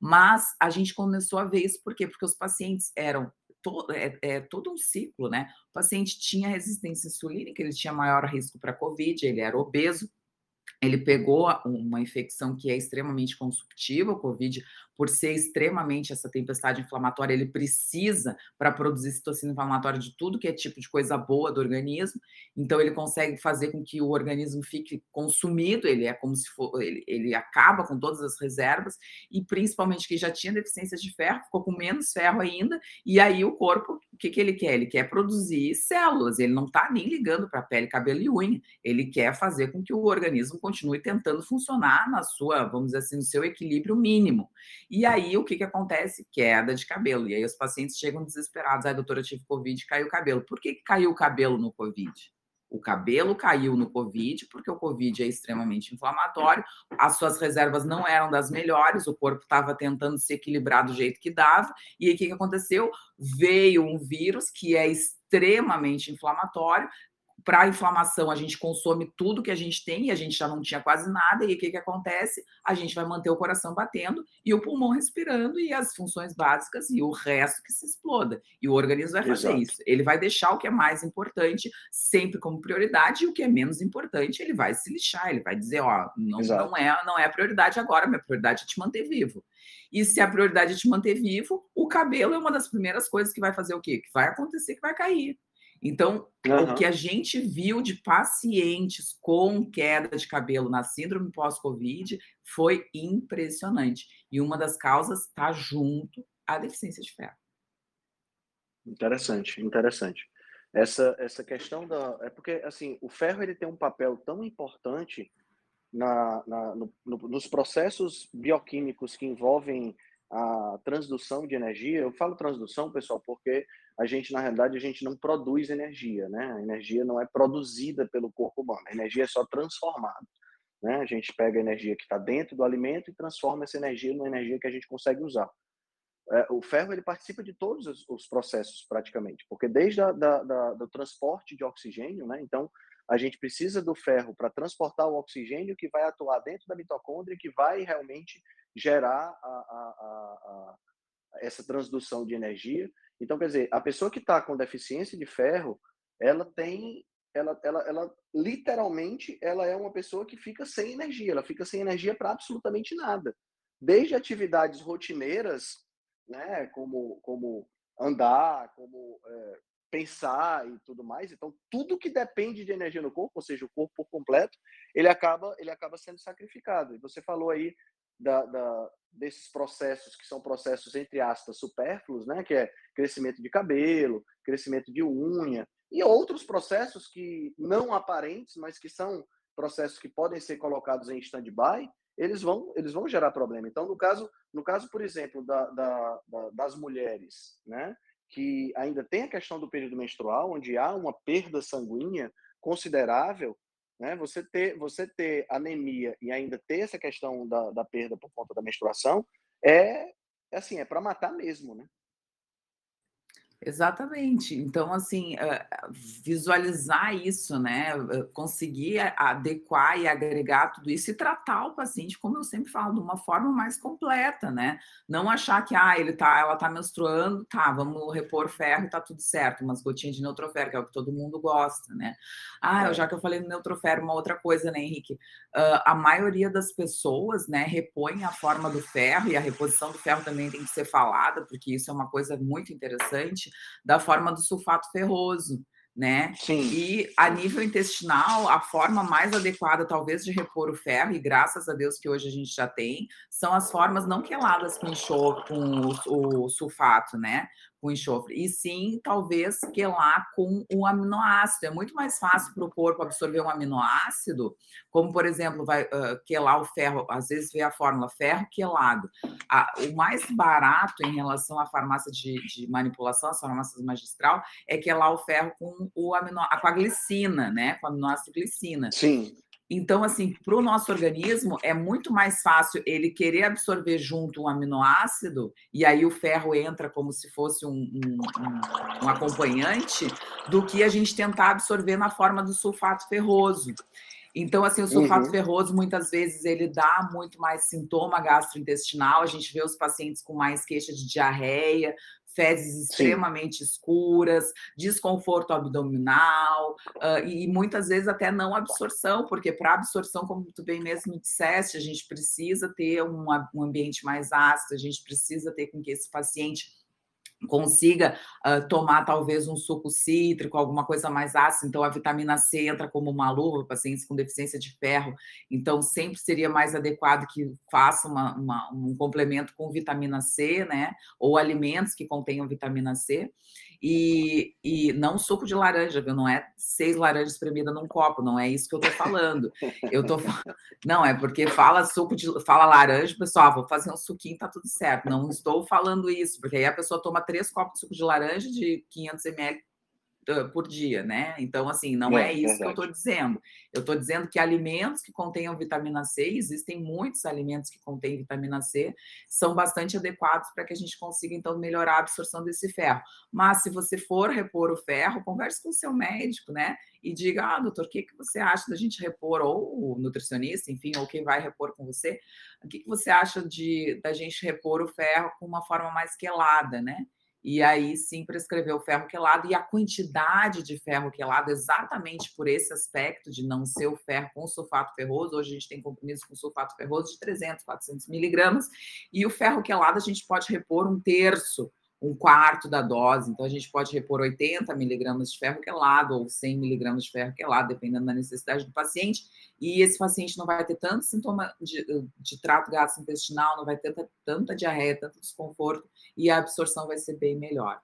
Mas a gente começou a ver isso por quê? Porque os pacientes eram todo, é, é, todo um ciclo, né? O paciente tinha resistência insulínica, ele tinha maior risco para COVID, ele era obeso, ele pegou uma infecção que é extremamente consumptiva, o Covid por ser extremamente essa tempestade inflamatória, ele precisa para produzir citocina inflamatória de tudo que é tipo de coisa boa do organismo. Então ele consegue fazer com que o organismo fique consumido, ele é como se for, ele, ele acaba com todas as reservas e principalmente que já tinha deficiência de ferro, ficou com menos ferro ainda, e aí o corpo, o que, que ele quer? Ele quer produzir células, ele não está nem ligando para pele, cabelo e unha, ele quer fazer com que o organismo continue tentando funcionar na sua, vamos dizer assim, no seu equilíbrio mínimo. E aí, o que, que acontece? Queda de cabelo. E aí, os pacientes chegam desesperados. Ai, doutora, eu tive Covid, caiu o cabelo. Por que, que caiu o cabelo no Covid? O cabelo caiu no Covid, porque o Covid é extremamente inflamatório, as suas reservas não eram das melhores, o corpo estava tentando se equilibrar do jeito que dava, e aí o que, que aconteceu? Veio um vírus que é extremamente inflamatório, para a inflamação, a gente consome tudo que a gente tem e a gente já não tinha quase nada. E o que, que acontece? A gente vai manter o coração batendo e o pulmão respirando e as funções básicas e o resto que se exploda. E o organismo vai fazer Exato. isso. Ele vai deixar o que é mais importante sempre como prioridade e o que é menos importante ele vai se lixar. Ele vai dizer: Ó, não, não, é, não é a prioridade agora, minha prioridade é te manter vivo. E se a prioridade é te manter vivo, o cabelo é uma das primeiras coisas que vai fazer o quê? Que vai acontecer que vai cair. Então, uhum. o que a gente viu de pacientes com queda de cabelo na síndrome pós-Covid foi impressionante. E uma das causas está junto à deficiência de ferro. Interessante, interessante. Essa, essa questão da. É porque, assim, o ferro ele tem um papel tão importante na, na no, no, nos processos bioquímicos que envolvem a transdução de energia. Eu falo transdução, pessoal, porque a gente, na realidade, a gente não produz energia, né? A energia não é produzida pelo corpo humano, a energia é só transformada. Né? A gente pega a energia que está dentro do alimento e transforma essa energia numa energia que a gente consegue usar. É, o ferro ele participa de todos os, os processos praticamente, porque desde a, da, da, do transporte de oxigênio, né? Então a gente precisa do ferro para transportar o oxigênio que vai atuar dentro da mitocôndria, que vai realmente gerar a, a, essa transdução de energia. Então, quer dizer, a pessoa que está com deficiência de ferro, ela tem ela, ela, ela literalmente ela é uma pessoa que fica sem energia, ela fica sem energia para absolutamente nada. Desde atividades rotineiras, né, como, como andar, como é, pensar e tudo mais. Então, tudo que depende de energia no corpo, ou seja, o corpo por completo, ele acaba, ele acaba sendo sacrificado. E você falou aí da, da, desses processos que são processos, entre aspas, supérfluos, né? que é crescimento de cabelo, crescimento de unha, e outros processos que não aparentes, mas que são processos que podem ser colocados em stand-by, eles vão, eles vão gerar problema. Então, no caso, no caso por exemplo, da, da, da, das mulheres, né, que ainda tem a questão do período menstrual, onde há uma perda sanguínea considerável, né, você ter, você ter anemia e ainda ter essa questão da, da perda por conta da menstruação, é, assim, é para matar mesmo, né? Exatamente. Então, assim, eh, visualizar isso, né? Eh, conseguir adequar e agregar tudo isso e tratar o paciente, como eu sempre falo, de uma forma mais completa, né? Não achar que ah, ele tá, ela tá menstruando, tá, vamos repor ferro e tá tudo certo, umas gotinhas de neutroferro, que é o que todo mundo gosta, né? Ah, é. já que eu falei no neutroferro, uma outra coisa, né, Henrique? Uh, a maioria das pessoas, né, repõe a forma do ferro e a reposição do ferro também tem que ser falada, porque isso é uma coisa muito interessante da forma do sulfato ferroso, né? Sim. E a nível intestinal, a forma mais adequada, talvez, de repor o ferro, e graças a Deus que hoje a gente já tem, são as formas não queladas com enxofre, com o, o sulfato, né? Com enxofre, e sim, talvez, quelar com o aminoácido. É muito mais fácil para o corpo absorver um aminoácido, como, por exemplo, vai uh, quelar o ferro, às vezes vê a fórmula ferro quelado. A, o mais barato em relação à farmácia de, de manipulação, as farmácias magistral, é quelar o ferro com, o amino, com a glicina, né? Com o aminoácido glicina. Sim. Então, assim, para o nosso organismo é muito mais fácil ele querer absorver junto um aminoácido, e aí o ferro entra como se fosse um, um, um, acompanhante, do que a gente tentar absorver na forma do sulfato ferroso. Então, assim, o sulfato uhum. ferroso, muitas vezes, ele dá muito mais sintoma gastrointestinal. A gente vê os pacientes com mais queixa de diarreia, fezes extremamente Sim. escuras, desconforto abdominal uh, e muitas vezes até não absorção, porque para absorção, como tu bem mesmo disseste, a gente precisa ter um, um ambiente mais ácido, a gente precisa ter com que esse paciente consiga uh, tomar talvez um suco cítrico, alguma coisa mais ácida, então a vitamina C entra como uma luva, pacientes com deficiência de ferro, então sempre seria mais adequado que faça uma, uma, um complemento com vitamina C, né, ou alimentos que contenham vitamina C, e, e não suco de laranja, viu? Não é seis laranjas espremidas num copo, não é isso que eu tô falando. Eu tô [laughs] Não, é porque fala suco de fala laranja, pessoal, vou fazer um suquinho, tá tudo certo. Não estou falando isso, porque aí a pessoa toma três copos de suco de laranja de 500 ml por dia, né? Então, assim, não é, é isso verdade. que eu estou dizendo. Eu estou dizendo que alimentos que contenham vitamina C, existem muitos alimentos que contêm vitamina C, são bastante adequados para que a gente consiga, então, melhorar a absorção desse ferro. Mas, se você for repor o ferro, converse com o seu médico, né? E diga, ah, doutor, o que, que você acha da gente repor, ou o nutricionista, enfim, ou quem vai repor com você, o que, que você acha de da gente repor o ferro com uma forma mais quelada, né? E aí sim prescrever o ferro quelado e a quantidade de ferro quelado, exatamente por esse aspecto de não ser o ferro com sulfato ferroso. Hoje a gente tem comprimidos com sulfato ferroso de 300, 400 miligramas, e o ferro quelado a gente pode repor um terço um quarto da dose. Então, a gente pode repor 80 miligramas de ferro quelado ou 100 miligramas de ferro quelado, dependendo da necessidade do paciente. E esse paciente não vai ter tanto sintoma de, de trato gastrointestinal, não vai ter tanta, tanta diarreia, tanto desconforto, e a absorção vai ser bem melhor.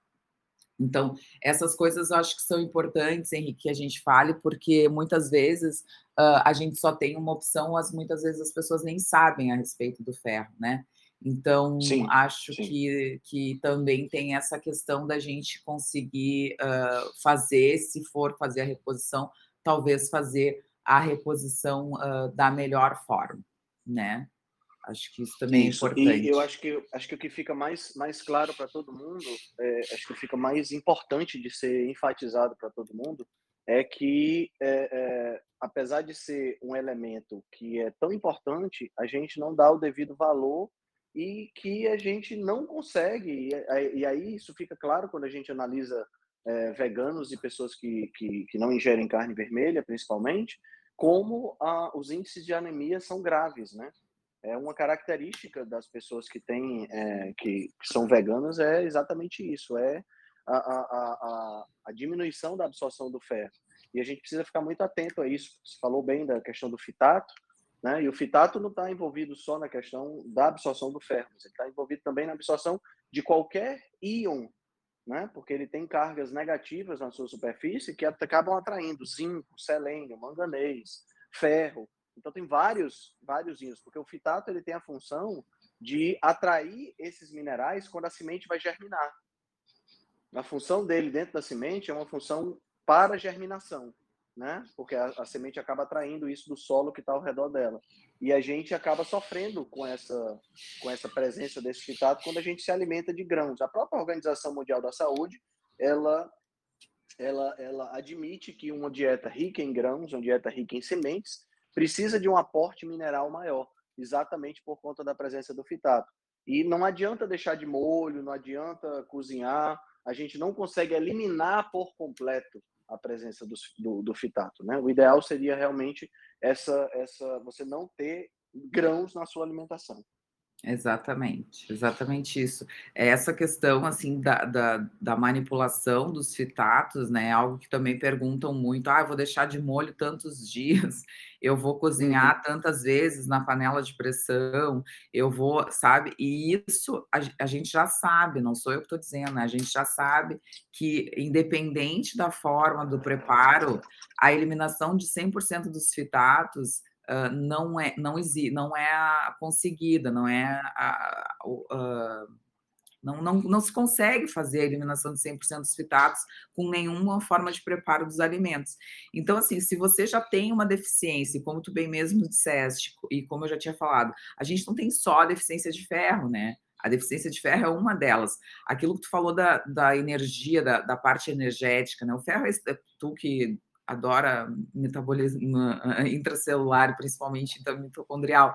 Então, essas coisas eu acho que são importantes, Henrique, que a gente fale, porque muitas vezes uh, a gente só tem uma opção, mas muitas vezes as pessoas nem sabem a respeito do ferro, né? Então, sim, acho sim. Que, que também tem essa questão da gente conseguir uh, fazer, se for fazer a reposição, talvez fazer a reposição uh, da melhor forma, né? Acho que isso também é isso. é importante. E eu acho que, acho que o que fica mais, mais claro para todo mundo, é, acho que fica mais importante de ser enfatizado para todo mundo, é que, é, é, apesar de ser um elemento que é tão importante, a gente não dá o devido valor e que a gente não consegue, e aí isso fica claro quando a gente analisa é, veganos e pessoas que, que, que, não ingerem carne vermelha, principalmente, como a, os índices de anemia são graves, né? É uma característica das pessoas que têm, é, que, que, são veganas é exatamente isso, é a, a, a, diminuição da absorção do ferro. E a gente precisa ficar muito atento a isso. Você falou bem da questão do fitato, né? E o fitato não está envolvido só na questão da absorção do ferro, ele está envolvido também na absorção de qualquer íon né? porque ele tem cargas negativas na sua superfície que acabam atraindo zinco, selênio, manganês, ferro. Então tem vários, vários íons, porque o fitato ele tem a função de atrair esses minerais quando a semente vai germinar. A função dele dentro da semente é uma função para germinação né? Porque a, a semente acaba atraindo isso do solo que está ao redor dela. E a gente acaba sofrendo com essa, com essa presença desse fitato quando a gente se alimenta de grãos. A própria Organização Mundial da Saúde, ela, ela, ela admite que uma dieta rica em grãos, uma dieta rica em sementes, precisa de um aporte mineral maior, exatamente por conta da presença do fitato. E não adianta deixar de molho, não adianta cozinhar, a gente não consegue eliminar por completo a presença do, do, do, fitato. Né? O ideal seria realmente essa, essa, você não ter grãos na sua alimentação. Exatamente, exatamente isso. É essa questão assim da, da, da, manipulação dos fitatos, né? É algo que também perguntam muito. Ah, eu vou deixar de molho tantos [laughs] dias, eu vou cozinhar uhum. tantas vezes na panela de pressão, eu vou, sabe? E isso a, a gente já sabe, não sou eu que estou dizendo, né? a gente já sabe que, independente da forma do preparo, a eliminação de 100% dos fitatos não é não existe, não é conseguida, não é a, a, não, não, não se consegue fazer a eliminação de 100% dos fitatos com nenhuma forma de preparo dos alimentos. Então, assim, se você já tem uma deficiência, como tu bem mesmo disseste, e como eu já tinha falado, a gente não tem só a deficiência de ferro, né? A deficiência de ferro é uma delas. Aquilo que tu falou da, da energia, da, da parte energética, né? O ferro é tu que adora metabolismo [laughs] intracelular, principalmente mitocondrial.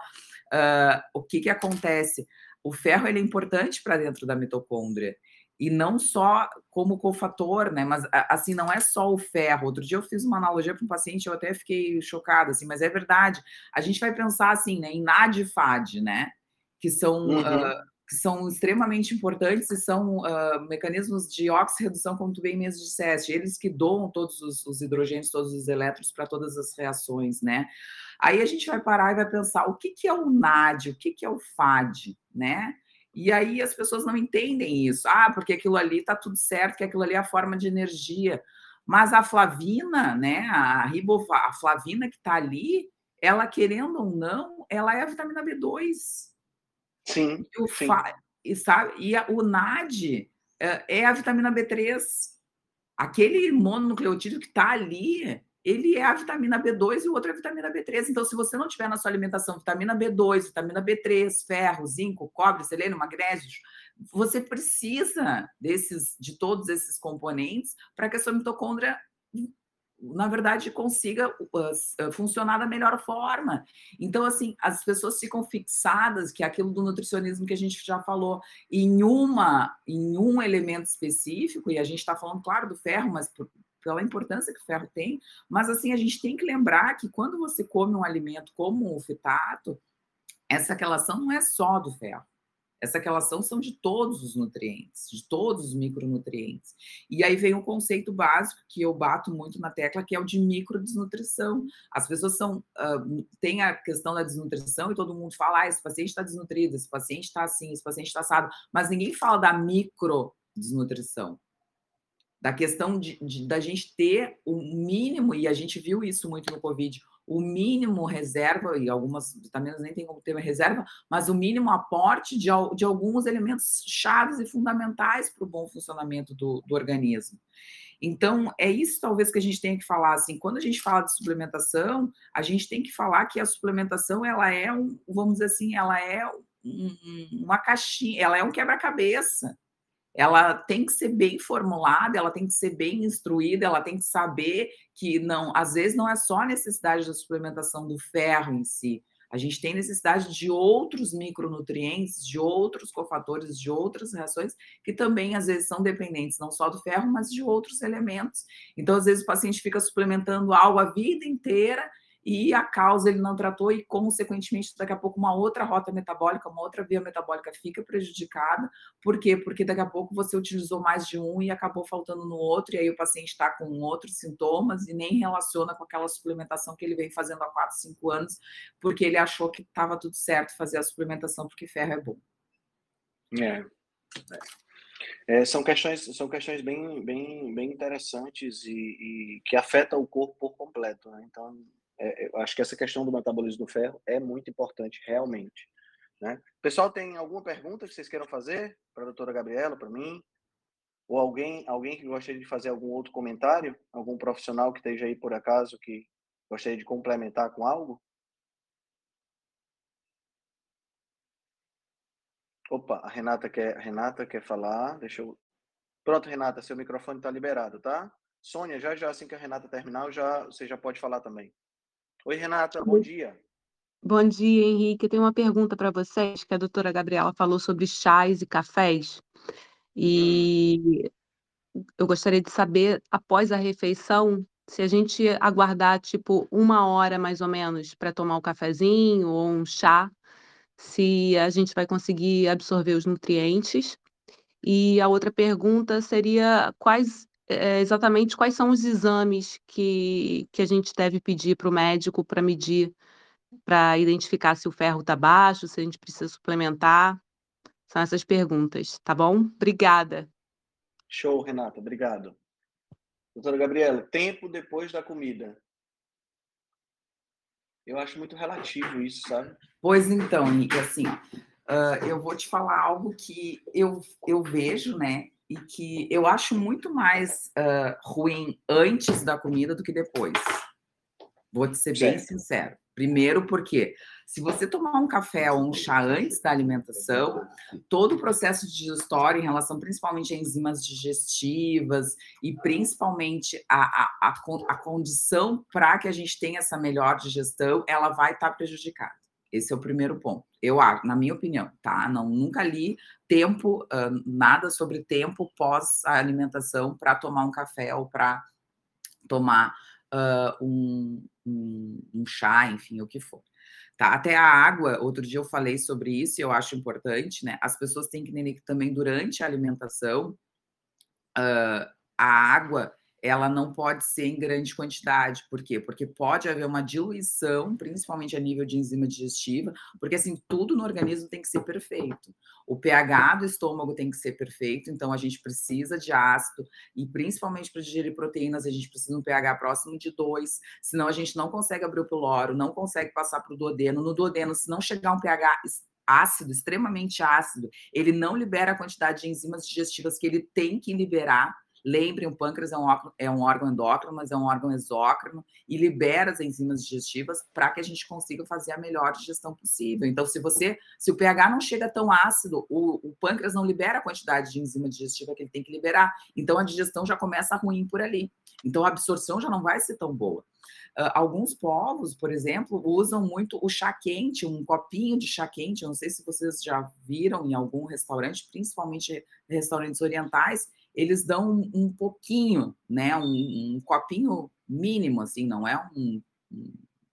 Uh, o que, que acontece? O ferro ele é importante para dentro da mitocôndria e não só como cofator, né? Mas assim não é só o ferro. Outro dia eu fiz uma analogia para um paciente, eu até fiquei chocada, assim, mas é verdade. A gente vai pensar assim, né? Em NAD e FAD, né? Que são uhum. uh, que são extremamente importantes e são uh, mecanismos de oxirredução, como tu bem mesmo disseste, eles que doam todos os, os hidrogênios, todos os elétrons para todas as reações, né? Aí a gente vai parar e vai pensar o que, que é o NAD, o que, que é o FAD, né? E aí as pessoas não entendem isso. Ah, porque aquilo ali está tudo certo, que aquilo ali é a forma de energia. Mas a flavina, né, a ribova, a flavina que está ali, ela querendo ou não, ela é a vitamina B2. Sim. E, o sim. Fa... e, sabe? e a, o NAD é, é, a vitamina B3. Aquele mononucleotídeo que está ali, ele é a vitamina B2 e o outro é a vitamina B3. Então, se você não tiver na sua alimentação vitamina B2, vitamina B3, ferro, zinco, cobre, selênio, magnésio, você precisa desses, de todos esses componentes para que a sua mitocôndria na verdade, consiga uh, funcionar da melhor forma. Então, assim, as pessoas ficam fixadas, que é aquilo do nutricionismo que a gente já falou, em uma, em um elemento específico, e a gente está falando, claro, do ferro, mas por, pela importância que o ferro tem, mas assim, a gente tem que lembrar que quando você come um alimento como o fitato, essa relação não é só do ferro. Essa relação são de todos os nutrientes, de todos os micronutrientes. E aí vem um conceito básico que eu bato muito na tecla, que é o de microdesnutrição. As pessoas são uh, têm a questão da desnutrição e todo mundo fala: ah, esse paciente está desnutrido, esse paciente está assim, esse paciente está assado, mas ninguém fala da microdesnutrição da questão de, de, da gente ter o mínimo, e a gente viu isso muito no Covid, o mínimo reserva, e algumas vitaminas nem tem como ter uma reserva, mas o mínimo aporte de, de alguns elementos chaves e fundamentais para o bom funcionamento do, do organismo. Então, é isso talvez que a gente tenha que falar, assim, quando a gente fala de suplementação, a gente tem que falar que a suplementação, ela é um, vamos dizer assim, ela é um, uma caixinha, ela é um quebra-cabeça, ela tem que ser bem formulada, ela tem que ser bem instruída, ela tem que saber que não, às vezes não é só a necessidade da suplementação do ferro em si, A gente tem necessidade de outros micronutrientes, de outros cofatores, de outras reações que também às vezes são dependentes não só do ferro, mas de outros elementos. Então, às vezes o paciente fica suplementando algo a vida inteira e a causa ele não tratou e, consequentemente, daqui a pouco uma outra rota metabólica, uma outra via metabólica fica prejudicada. Por quê? Porque daqui a pouco você utilizou mais de um e acabou faltando no outro, e aí o paciente está com outros sintomas e nem relaciona com aquela suplementação que ele vem fazendo há 4, 5 anos, porque ele achou que estava tudo certo fazer a suplementação porque ferro é bom. É. É, são questões são questões bem bem bem interessantes e, e que afetam o corpo por completo né? então é, eu acho que essa questão do metabolismo do ferro é muito importante, realmente. Né? Pessoal, tem alguma pergunta que vocês queiram fazer para a doutora Gabriela, para mim? Ou alguém, alguém que gostaria de fazer algum outro comentário? Algum profissional que esteja aí por acaso que gostaria de complementar com algo? Opa, a Renata quer, a Renata quer falar. Deixa eu. Pronto, Renata, seu microfone está liberado, tá? Sônia, já já assim que a Renata terminar, já, você já pode falar também. Oi, Renata, bom dia. Bom dia, Henrique. Eu tenho uma pergunta para vocês, que a doutora Gabriela falou sobre chás e cafés. E hum. eu gostaria de saber, após a refeição, se a gente aguardar tipo uma hora mais ou menos para tomar um cafezinho ou um chá, se a gente vai conseguir absorver os nutrientes. E a outra pergunta seria quais é, exatamente quais são os exames que, que a gente deve pedir para o médico para medir, para identificar se o ferro está baixo, se a gente precisa suplementar. São essas perguntas, tá bom? Obrigada. Show, Renata, obrigado. Doutora Gabriela, tempo depois da comida. Eu acho muito relativo isso, sabe? Pois então, Nick, assim, uh, eu vou te falar algo que eu, eu vejo, né? E que eu acho muito mais uh, ruim antes da comida do que depois. Vou te ser bem sincero. Primeiro, porque se você tomar um café ou um chá antes da alimentação, todo o processo digestório, em relação principalmente a enzimas digestivas e principalmente a, a, a, a condição para que a gente tenha essa melhor digestão, ela vai estar tá prejudicada. Esse é o primeiro ponto. Eu acho, na minha opinião, tá? Não, nunca li tempo, nada sobre tempo pós a alimentação para tomar um café ou para tomar uh, um, um, um, chá, enfim, o que for. Tá? Até a água, outro dia eu falei sobre isso e eu acho importante, né? As pessoas têm que entender que também durante a alimentação, uh, a água ela não pode ser em grande quantidade. Por quê? Porque pode haver uma diluição, principalmente a nível de enzima digestiva, porque assim, tudo no organismo tem que ser perfeito. O pH do estômago tem que ser perfeito, então a gente precisa de ácido, e principalmente para digerir proteínas, a gente precisa de um pH próximo de 2, senão a gente não consegue abrir o piloro, não consegue passar para o duodeno. No duodeno, se não chegar um pH ácido, extremamente ácido, ele não libera a quantidade de enzimas digestivas que ele tem que liberar Lembrem, o pâncreas é um, é um órgão endócrino, mas é um órgão exócrino e libera as enzimas digestivas para que a gente consiga fazer a melhor digestão possível. Então, se você, se o pH não chega tão ácido, o, o pâncreas não libera a quantidade de enzima digestiva que ele tem que liberar. Então, a digestão já começa ruim por ali. Então, a absorção já não vai ser tão boa. Uh, alguns povos, por exemplo, usam muito o chá quente, um copinho de chá quente. Eu não sei se vocês já viram em algum restaurante, principalmente restaurantes orientais, eles dão um, pouquinho, né? Um, um, copinho mínimo, assim, não é um,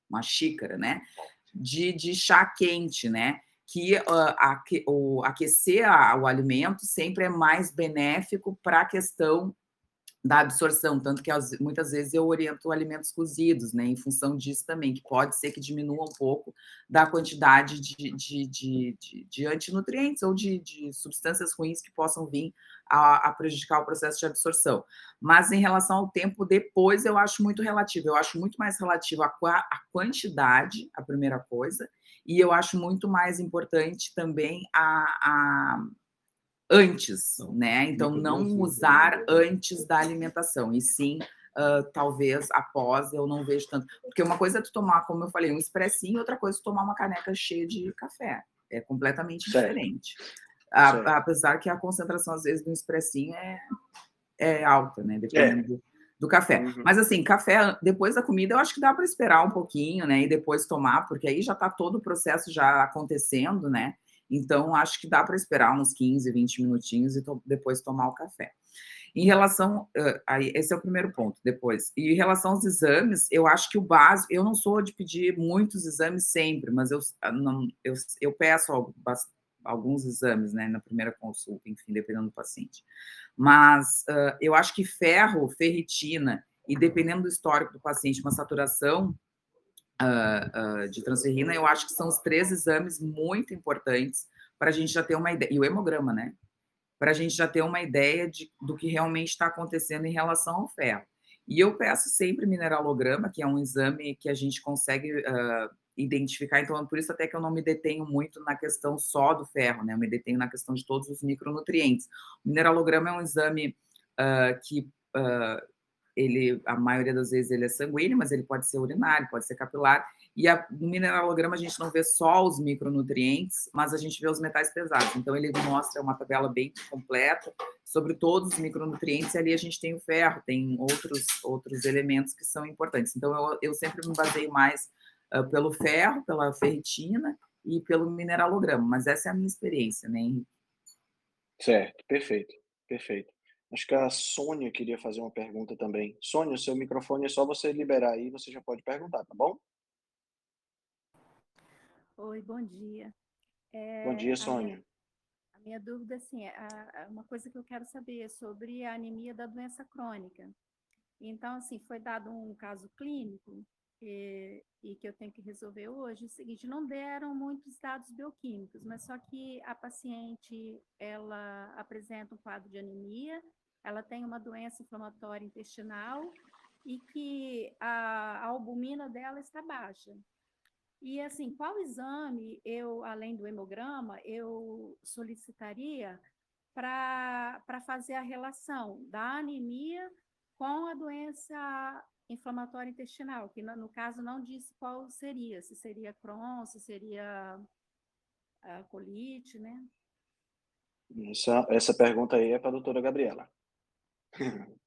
uma xícara, né? De, de chá quente, né? Que uh, aque, o, aquecer a, o alimento sempre é mais benéfico para a questão da absorção, tanto que muitas vezes eu oriento alimentos cozidos, né, em função disso também, que pode ser que diminua um pouco da quantidade de, de, de, de, de antinutrientes ou de, de substâncias ruins que possam vir a, a, prejudicar o processo de absorção. Mas em relação ao tempo depois, eu acho muito relativo, eu acho muito mais relativo a, a quantidade, a primeira coisa, e eu acho muito mais importante também a, a antes, né? Então, não usar antes da alimentação, e sim Uh, talvez após eu não vejo tanto. Porque uma coisa é tu tomar, como eu falei, um expressinho, outra coisa é tu tomar uma caneca cheia de café. É completamente certo. diferente. A, apesar que a concentração, às vezes, do expressinho é, é alta, né? Dependendo é. do café. Uhum. Mas assim, café depois da comida eu acho que dá para esperar um pouquinho, né? E depois tomar, porque aí já está todo o processo já acontecendo, né? Então acho que dá para esperar uns 15, 20 minutinhos e to depois tomar o café. Em relação, uh, aí, esse é o primeiro ponto. Depois, e em relação aos exames, eu acho que o básico, eu não sou de pedir muitos exames sempre, mas eu não, eu, eu peço alguns exames, né, na primeira consulta, enfim, dependendo do paciente. Mas uh, eu acho que ferro, ferritina e dependendo do histórico do paciente, uma saturação uh, uh, de transferrina, eu acho que são os três exames muito importantes para a gente já ter uma ideia. E o hemograma, né? Para a gente já ter uma ideia de, do que realmente está acontecendo em relação ao ferro. E eu peço sempre mineralograma, que é um exame que a gente consegue uh, identificar. Então, é por isso até que eu não me detenho muito na questão só do ferro, né? Eu me detenho na questão de todos os micronutrientes. O mineralograma é um exame uh, que uh, ele, a maioria das vezes ele é sanguíneo, mas ele pode ser urinário, pode ser capilar. E a, no mineralograma a gente não vê só os micronutrientes, mas a gente vê os metais pesados. Então ele mostra uma tabela bem completa sobre todos os micronutrientes. E ali a gente tem o ferro, tem outros outros elementos que são importantes. Então eu, eu sempre me baseio mais uh, pelo ferro, pela ferritina e pelo mineralograma. Mas essa é a minha experiência, né, Henrique? Certo, perfeito, perfeito. Acho que a Sônia queria fazer uma pergunta também. Sônia, seu microfone é só você liberar aí, você já pode perguntar, tá bom? Oi, bom dia. É, bom dia, Sônia. A minha, a minha dúvida, assim, é a, uma coisa que eu quero saber é sobre a anemia da doença crônica. Então, assim, foi dado um caso clínico e, e, que eu tenho que resolver hoje, é o seguinte, não deram muitos dados bioquímicos, mas só que a paciente, ela apresenta um quadro de anemia, ela tem uma doença inflamatória intestinal e que a, albumina dela está baixa. E assim, qual exame eu, além do hemograma, eu solicitaria para fazer a relação da anemia com a doença inflamatória intestinal, que no, caso não disse qual seria, se seria Crohn, se seria a colite, né? Essa, essa pergunta aí é para a doutora Gabriela. [laughs]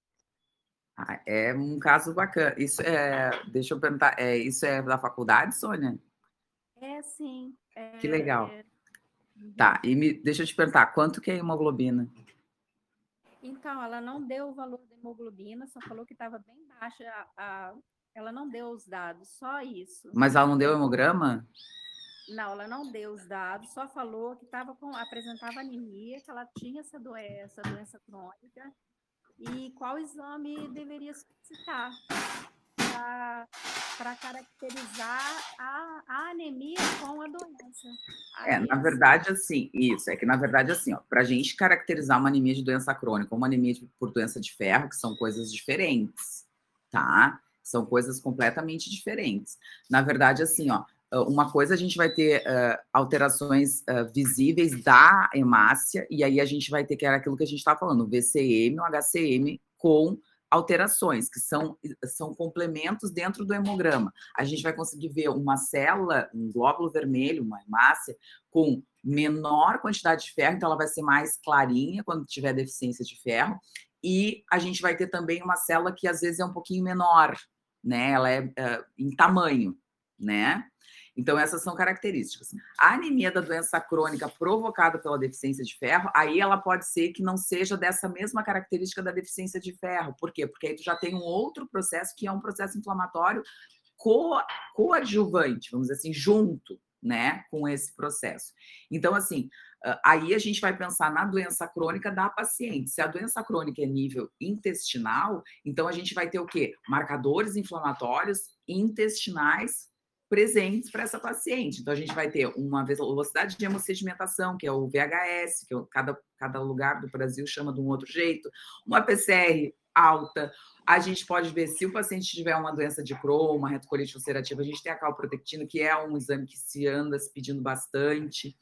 Ah, é um caso bacana. Isso é, deixa eu perguntar, é, isso é da faculdade, Sônia? É, sim. É, que legal. É... Tá, e me, deixa eu te perguntar, quanto que é a hemoglobina? Então, ela não deu o valor da hemoglobina, só falou que estava bem baixa. A, a, ela não deu os dados, só isso. Mas ela não deu hemograma? Não, ela não deu os dados, só falou que tava com, apresentava anemia, que ela tinha essa doença, doença crônica, e qual exame deveria solicitar para caracterizar a, a, anemia com a doença. é, na verdade, assim, isso, é que na verdade, assim, para a gente caracterizar uma anemia de doença crônica, uma anemia por doença de ferro, que são coisas diferentes, tá? São coisas completamente diferentes. Na verdade, assim, ó, uma coisa a gente vai ter uh, alterações uh, visíveis da hemácia, e aí a gente vai ter que era aquilo que a gente estava falando, o VCM, o HCM com alterações, que são, são complementos dentro do hemograma. A gente vai conseguir ver uma célula, um glóbulo vermelho, uma hemácia, com menor quantidade de ferro, então ela vai ser mais clarinha quando tiver deficiência de ferro, e a gente vai ter também uma célula que às vezes é um pouquinho menor, né? Ela é uh, em tamanho, né? Então, essas são características. A anemia da doença crônica provocada pela deficiência de ferro, aí ela pode ser que não seja dessa mesma característica da deficiência de ferro. Por quê? Porque aí tu já tem um outro processo que é um processo inflamatório co coadjuvante, vamos dizer assim, junto, né, com esse processo. Então, assim, aí a gente vai pensar na doença crônica da paciente. Se a doença crônica é nível intestinal, então a gente vai ter o quê? Marcadores inflamatórios intestinais presentes para essa paciente. Então, a gente vai ter uma velocidade de hemossedimentação, que é o VHS, que é cada, cada lugar do Brasil chama de um outro jeito, uma PCR alta. A gente pode ver se o paciente tiver uma doença de Crohn, uma retocolite ulcerativa, a gente tem a calprotectina, que é um exame que se anda se pedindo bastante.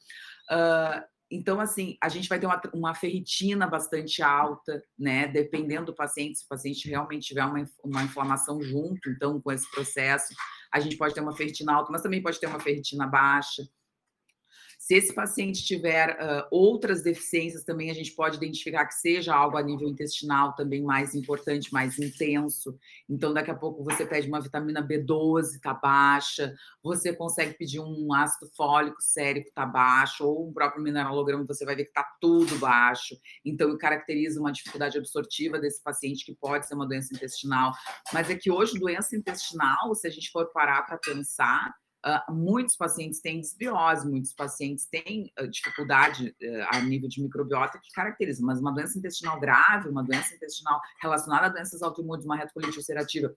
Uh, então, assim, a gente vai ter uma, uma, ferritina bastante alta, né? Dependendo do paciente, se o paciente realmente tiver uma, uma inflamação junto, então, com esse processo, a gente pode ter uma ferritina alta, mas também pode ter uma ferritina baixa. Se esse paciente tiver uh, outras deficiências, também a gente pode identificar que seja algo a nível intestinal também mais importante, mais intenso. Então, daqui a pouco você pede uma vitamina B12, tá baixa, você consegue pedir um ácido fólico sérico, tá baixo, ou um próprio mineralograma, você vai ver que tá tudo baixo. Então, caracteriza uma dificuldade absortiva desse paciente, que pode ser uma doença intestinal. Mas é que hoje, doença intestinal, se a gente for parar para pensar, Uh, muitos pacientes têm desbiose, muitos pacientes têm uh, dificuldade uh, a nível de microbiota que caracteriza, mas uma doença intestinal grave, uma doença intestinal relacionada a doenças autoimunes, uma retocolite ulcerativa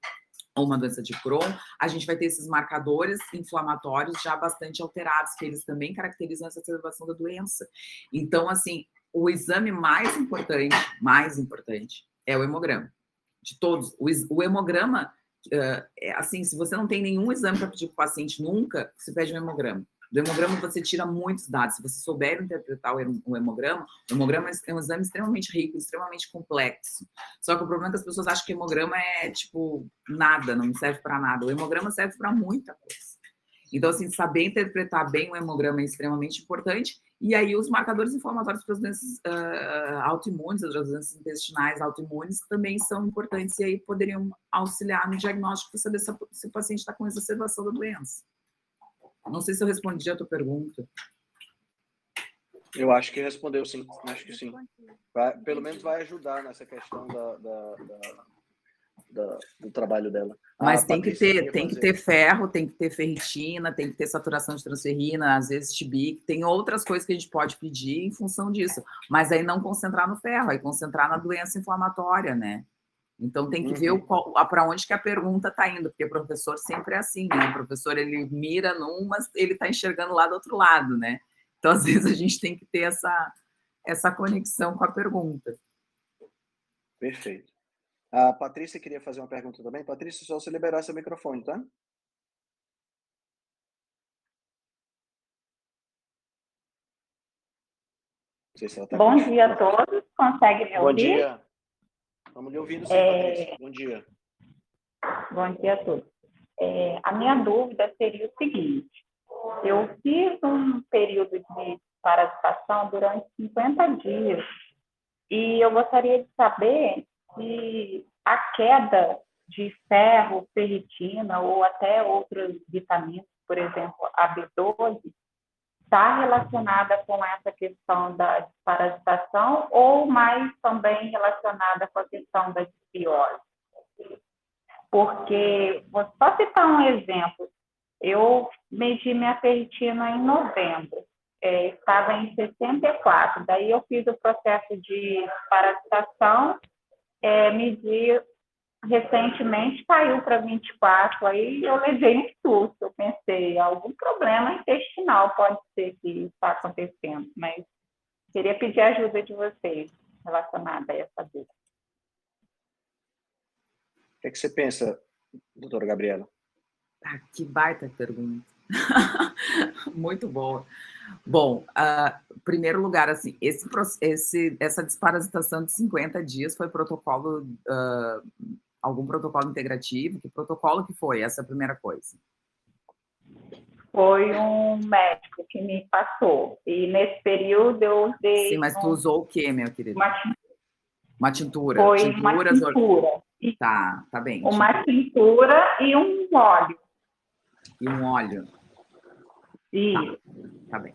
ou uma doença de Crohn, a gente vai ter esses marcadores inflamatórios já bastante alterados, que eles também caracterizam essa observação da doença. Então, assim, o exame mais importante, mais importante, é o hemograma. De todos. O, o hemograma uh, assim, se você não tem nenhum exame para pedir para o paciente nunca, você pede um hemograma. Do hemograma você tira muitos dados. Se você souber interpretar o hemograma, o hemograma é um exame extremamente rico, extremamente complexo. Só que o problema é que as pessoas acham que hemograma é tipo nada, não serve para nada. O hemograma serve para muita coisa. Então, assim, saber interpretar bem o hemograma é extremamente importante. E aí, os marcadores inflamatórios para as doenças uh, autoimunes, as doenças intestinais autoimunes, também são importantes e aí poderiam auxiliar no diagnóstico para saber se, se o paciente está com exacerbação da doença. Não sei se eu respondi a tua pergunta. Eu acho que respondeu sim, acho que sim. Vai, pelo menos vai ajudar nessa questão da, da, da da, do trabalho dela. Mas tem que ter, tem que ter ferro, tem que ter ferritina, tem que ter saturação de transferrina, às vezes TB, tem outras coisas que a gente pode pedir em função disso. Mas aí não concentrar no ferro, aí concentrar na doença inflamatória, né? Então tem que uhum. ver para onde que a pergunta está indo, porque o professor sempre é assim, né? O professor ele mira num, mas ele está enxergando lá do outro lado, né? Então às [laughs] vezes a gente tem que ter essa essa conexão com a pergunta. Perfeito. A Patrícia queria fazer uma pergunta também. Patrícia, só você liberar seu microfone, tá? Se tá Bom dia a todos. Consegue me ouvir? Bom dia. Estamos lhe ouvindo, sim, é... Patrícia. Bom dia. Bom dia a todos. É, a minha dúvida seria o seguinte: eu fiz um período de parasitação durante 50 dias e eu gostaria de saber que a queda de ferro, ferritina ou até outras vitaminas, por exemplo, a B12, está relacionada com essa questão da desparasitação ou mais também relacionada com a questão da desbiose? Porque, vou só citar um exemplo, eu medi minha ferritina em novembro, é, estava em 64, daí eu fiz o processo de parasitação é, medir recentemente caiu para 24, aí eu levei um susto, eu pensei, algum problema intestinal pode ser que está acontecendo, mas queria pedir a ajuda de vocês relacionada a essa dúvida. O que, é que você pensa, doutora Gabriela? Ah, que baita pergunta. [laughs] Muito boa. Bom, uh, primeiro lugar, assim, esse, esse, essa desparasitação de 50 dias foi protocolo, uh, algum protocolo integrativo? Que protocolo que foi essa primeira coisa? Foi um médico que me passou. E nesse período eu usei. Sim, mas tu usou o quê, meu querido? Uma, uma tintura. Foi Tinturas uma tintura. Or... Tá, tá bem. Uma tintura e um óleo. E um óleo. Isso. Tá, tá bem.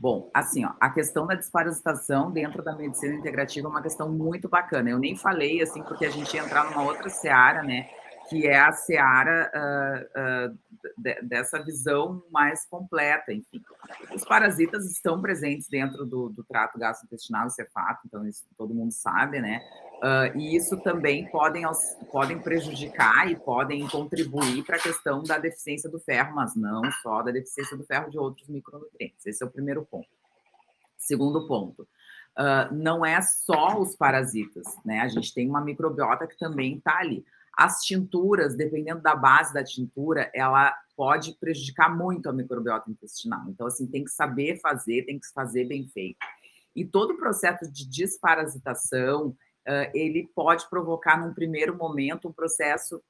Bom, assim, ó, a questão da desparasitação dentro da medicina integrativa é uma questão muito bacana. Eu nem falei, assim, porque a gente ia entrar numa outra seara, né? Que é a seara uh, uh, de, dessa visão mais completa, enfim. Os parasitas estão presentes dentro do, do trato gastrointestinal, isso é fato, então isso todo mundo sabe, né? Uh, e isso também podem, podem prejudicar e podem contribuir para a questão da deficiência do ferro, mas não só da deficiência do ferro de outros micronutrientes. Esse é o primeiro ponto. Segundo ponto, não é só os parasitas, né? A gente tem uma microbiota que também está ali. As tinturas, dependendo da base da tintura, ela pode prejudicar muito a microbiota intestinal. Então, assim, tem que saber fazer, tem que fazer bem feito. E todo o processo de desparasitação, ele pode provocar, num primeiro momento, um processo,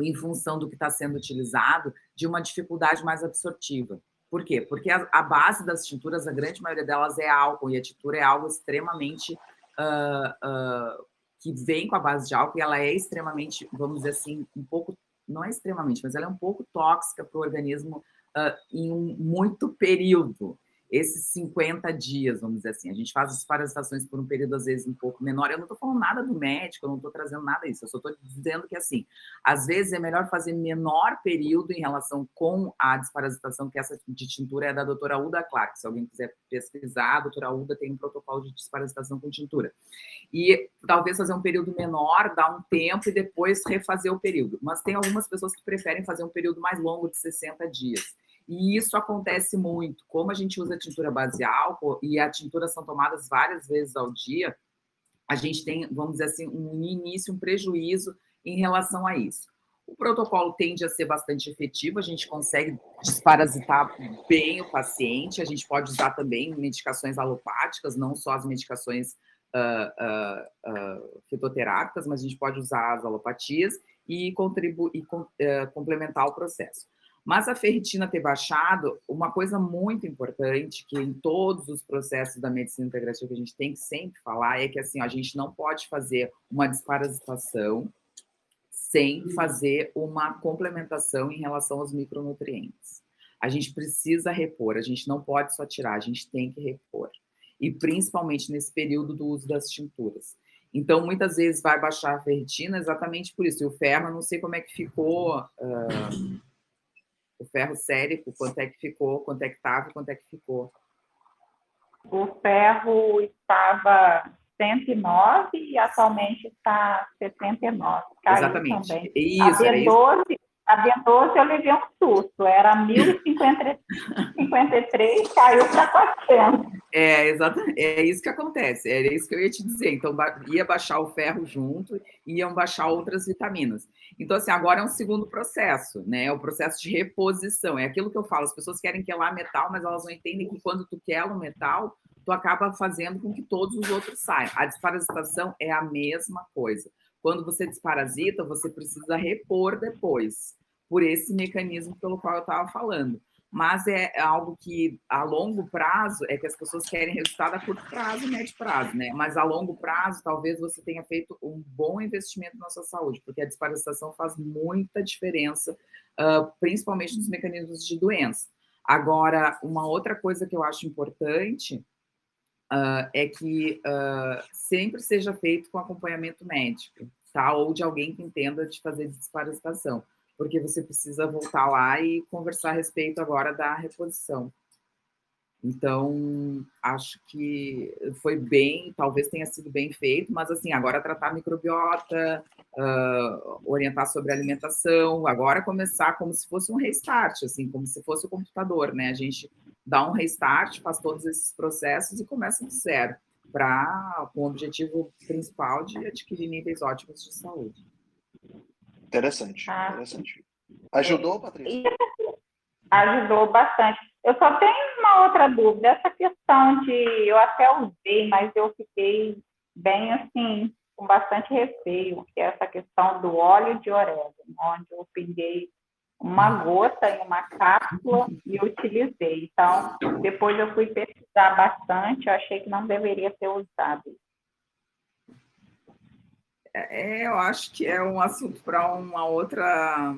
em função do que está sendo utilizado, de uma dificuldade mais absortiva. Por quê? Porque a, a, base das tinturas, a grande maioria delas é álcool, e a tintura é algo extremamente. Uh, uh, que vem com a base de álcool e ela é extremamente, vamos dizer assim, um pouco, não é extremamente, mas ela é um pouco tóxica para o organismo uh, em um muito período esses 50 dias, vamos dizer assim. A gente faz as parasitações por um período, às vezes, um pouco menor. Eu não estou falando nada do médico, eu não estou trazendo nada disso. Eu só estou dizendo que, assim, às vezes é melhor fazer menor período em relação com a desparasitação, que essa de tintura é da doutora Uda Clark. Se alguém quiser pesquisar, a doutora Uda tem um protocolo de desparasitação com tintura. E talvez fazer um período menor, dar um tempo e depois refazer o período. Mas tem algumas pessoas que preferem fazer um período mais longo, de 60 dias. E isso acontece muito. Como a gente usa tintura base álcool e a tintura são tomadas várias vezes ao dia, a gente tem, vamos dizer assim, um início, um prejuízo em relação a isso. O protocolo tende a ser bastante efetivo, a gente consegue desparasitar bem o paciente, a gente pode usar também medicações alopáticas, não só as medicações uh, uh, uh, fitoterápicas, mas a gente pode usar as alopatias e contribuir e complementar o processo. Mas a ferritina ter baixado, uma coisa muito importante que em todos os processos da medicina integrativa que a gente tem que sempre falar é que assim, a gente não pode fazer uma desparasitação sem fazer uma complementação em relação aos micronutrientes. A gente precisa repor, a gente não pode só tirar, a gente tem que repor. E principalmente nesse período do uso das tinturas. Então, muitas vezes vai baixar a ferritina exatamente por isso. E o ferro, eu não sei como é que ficou. Uh, o ferro sérico, quanto é que ficou, quanto é que estava, quanto é que ficou? O ferro estava 109 e atualmente está 69. Caiu Exatamente. Também. Isso, a B12, a B12 eu levei um susto, era 1053, caiu para 400. É, exatamente, é isso que acontece, era isso que eu ia te dizer. Então, ia baixar o ferro junto, iam baixar outras vitaminas. Então, assim, agora é um segundo processo, né? É o processo de reposição. É aquilo que eu falo, as pessoas querem quelar metal, mas elas não entendem que quando tu quela o metal, tu acaba fazendo com que todos os outros saiam. A desparasitação é a mesma coisa. Quando você desparasita, você precisa repor depois, por esse mecanismo pelo qual eu estava falando. Mas é algo que a longo prazo é que as pessoas querem resultado a curto prazo, médio prazo, né? Mas a longo prazo, talvez você tenha feito um bom investimento na sua saúde, porque a desparasitação faz muita diferença, uh, principalmente nos mecanismos de doença. Agora, uma outra coisa que eu acho importante uh, é que uh, sempre seja feito com acompanhamento médico, tá? Ou de alguém que entenda de fazer desparasitação, porque você precisa voltar lá e conversar a respeito agora da reposição. Então, acho que foi bem, talvez tenha sido bem feito, mas assim, agora tratar microbiota, uh, orientar sobre alimentação, agora começar como se fosse um restart, assim, como se fosse o computador, né? A gente dá um restart, faz todos esses processos e começa do zero, para com o objetivo principal de adquirir níveis ótimos de saúde. Interessante, ah. interessante. Ajudou, Patrícia? Ajudou bastante. Eu só tenho uma outra dúvida, essa questão de, eu até usei, mas eu fiquei bem assim, com bastante receio, que é essa questão do óleo de orégano, onde eu pinguei uma gota em uma cápsula e utilizei. Então, depois eu fui pesquisar bastante, eu achei que não deveria ter usado. É, eu acho que é um assunto para uma outra.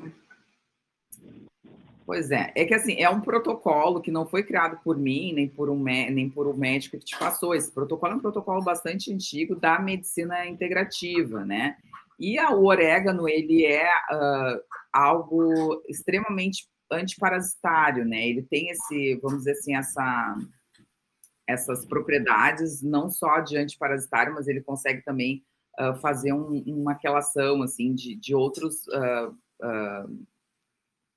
Pois é, é que assim, é um protocolo que não foi criado por mim, nem por um, nem por um médico que te passou. Esse protocolo é um protocolo bastante antigo da medicina integrativa, né? E o orégano, ele é uh, algo extremamente antiparasitário, né? Ele tem esse, vamos dizer assim, essa, essas propriedades, não só de antiparasitário, mas ele consegue também uh, fazer um, uma relação, assim, de, de outros... Uh,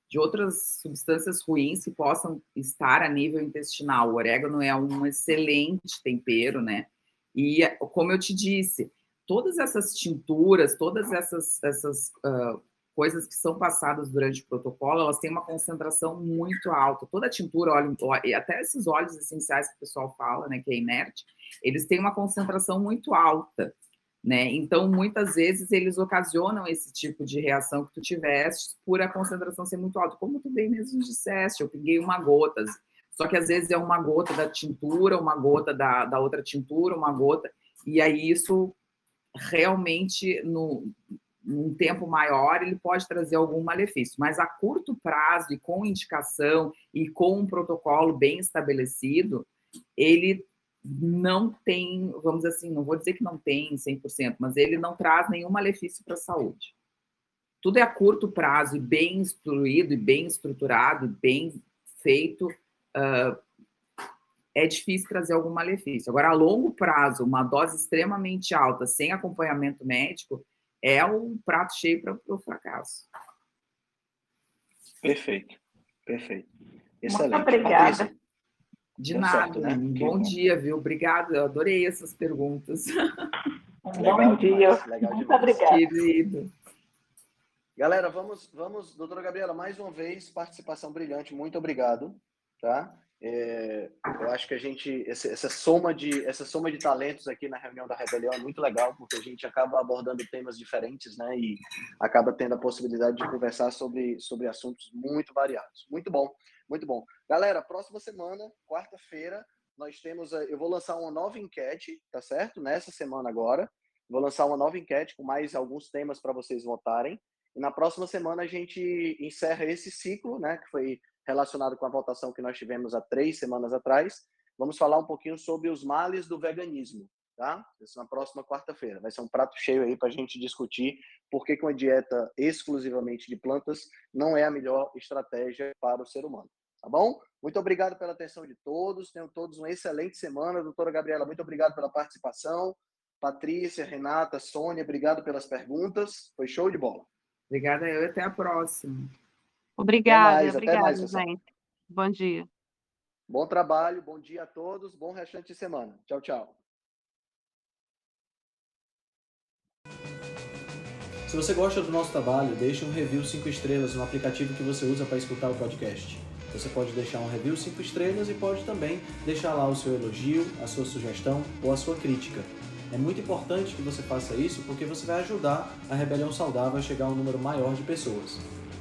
de outras substâncias ruins que possam estar a nível intestinal. O orégano é um excelente tempero, né? E, como eu te disse, todas essas tinturas, todas essas, essas uh, coisas que são passadas durante o protocolo, elas têm uma concentração muito alta. Toda tintura, óleo, até esses óleos essenciais que o pessoal fala, né, que é inerte, eles têm uma concentração muito alta, né? Então, muitas vezes eles ocasionam esse tipo de reação que tu tiveste por a concentração ser muito alta. Como tu bem mesmo disseste, eu peguei uma gota. Só que às vezes é uma gota da tintura, uma gota da, da outra tintura, uma gota, e aí isso realmente, no, num tempo maior, ele pode trazer algum malefício, mas a curto prazo e com indicação e com um protocolo bem estabelecido, ele não tem, vamos dizer assim, não vou dizer que não tem 100%, mas ele não traz nenhum malefício para a saúde. Tudo é a curto prazo e bem instruído, e bem estruturado, bem feito, uh, é difícil trazer algum malefício. Agora, a longo prazo, uma dose extremamente alta, sem acompanhamento médico, é um prato cheio para o fracasso. Perfeito, perfeito. Excelente. Muito obrigada. Patrícia. De Deu nada. Certo, né? Bom dia, viu? Obrigada. Eu adorei essas perguntas. [laughs] Bom dia. Muito obrigada. Querido. Galera, vamos, vamos, doutora Gabriela, mais uma vez, participação brilhante, muito obrigado, tá? É, eu acho que a gente essa, essa, soma de essa soma de talentos aqui na reunião da rebelião é muito legal porque a gente acaba abordando temas diferentes, né? E acaba tendo a possibilidade de conversar sobre sobre assuntos muito variados. Muito bom, muito bom. Galera, próxima semana, quarta-feira, nós temos eu vou lançar uma nova enquete, tá certo? Nessa semana agora, vou lançar uma nova enquete com mais alguns temas para vocês votarem. E na próxima semana a gente encerra esse ciclo, né? Que foi relacionado com a votação que nós tivemos há três semanas atrás. Vamos falar um pouquinho sobre os males do veganismo, tá? Isso na próxima quarta-feira. Vai ser um prato cheio aí para a gente discutir por que uma dieta exclusivamente de plantas não é a melhor estratégia para o ser humano. Tá bom? Muito obrigado pela atenção de todos. Tenham todos uma excelente semana. Doutora Gabriela, muito obrigado pela participação. Patrícia, Renata, Sônia, obrigado pelas perguntas. Foi show de bola. Obrigada eu até a próxima. Obrigada, mais, obrigada, mais, gente. Bom dia. Bom trabalho, bom dia a todos, bom restante de semana. Tchau, tchau. Se você gosta do nosso trabalho, deixe um review 5 estrelas no aplicativo que você usa para escutar o podcast. Você pode deixar um review 5 estrelas e pode também deixar lá o seu elogio, a sua sugestão ou a sua crítica. É muito importante que você faça isso porque você vai ajudar a Rebelião Saudável a chegar a um número maior de pessoas.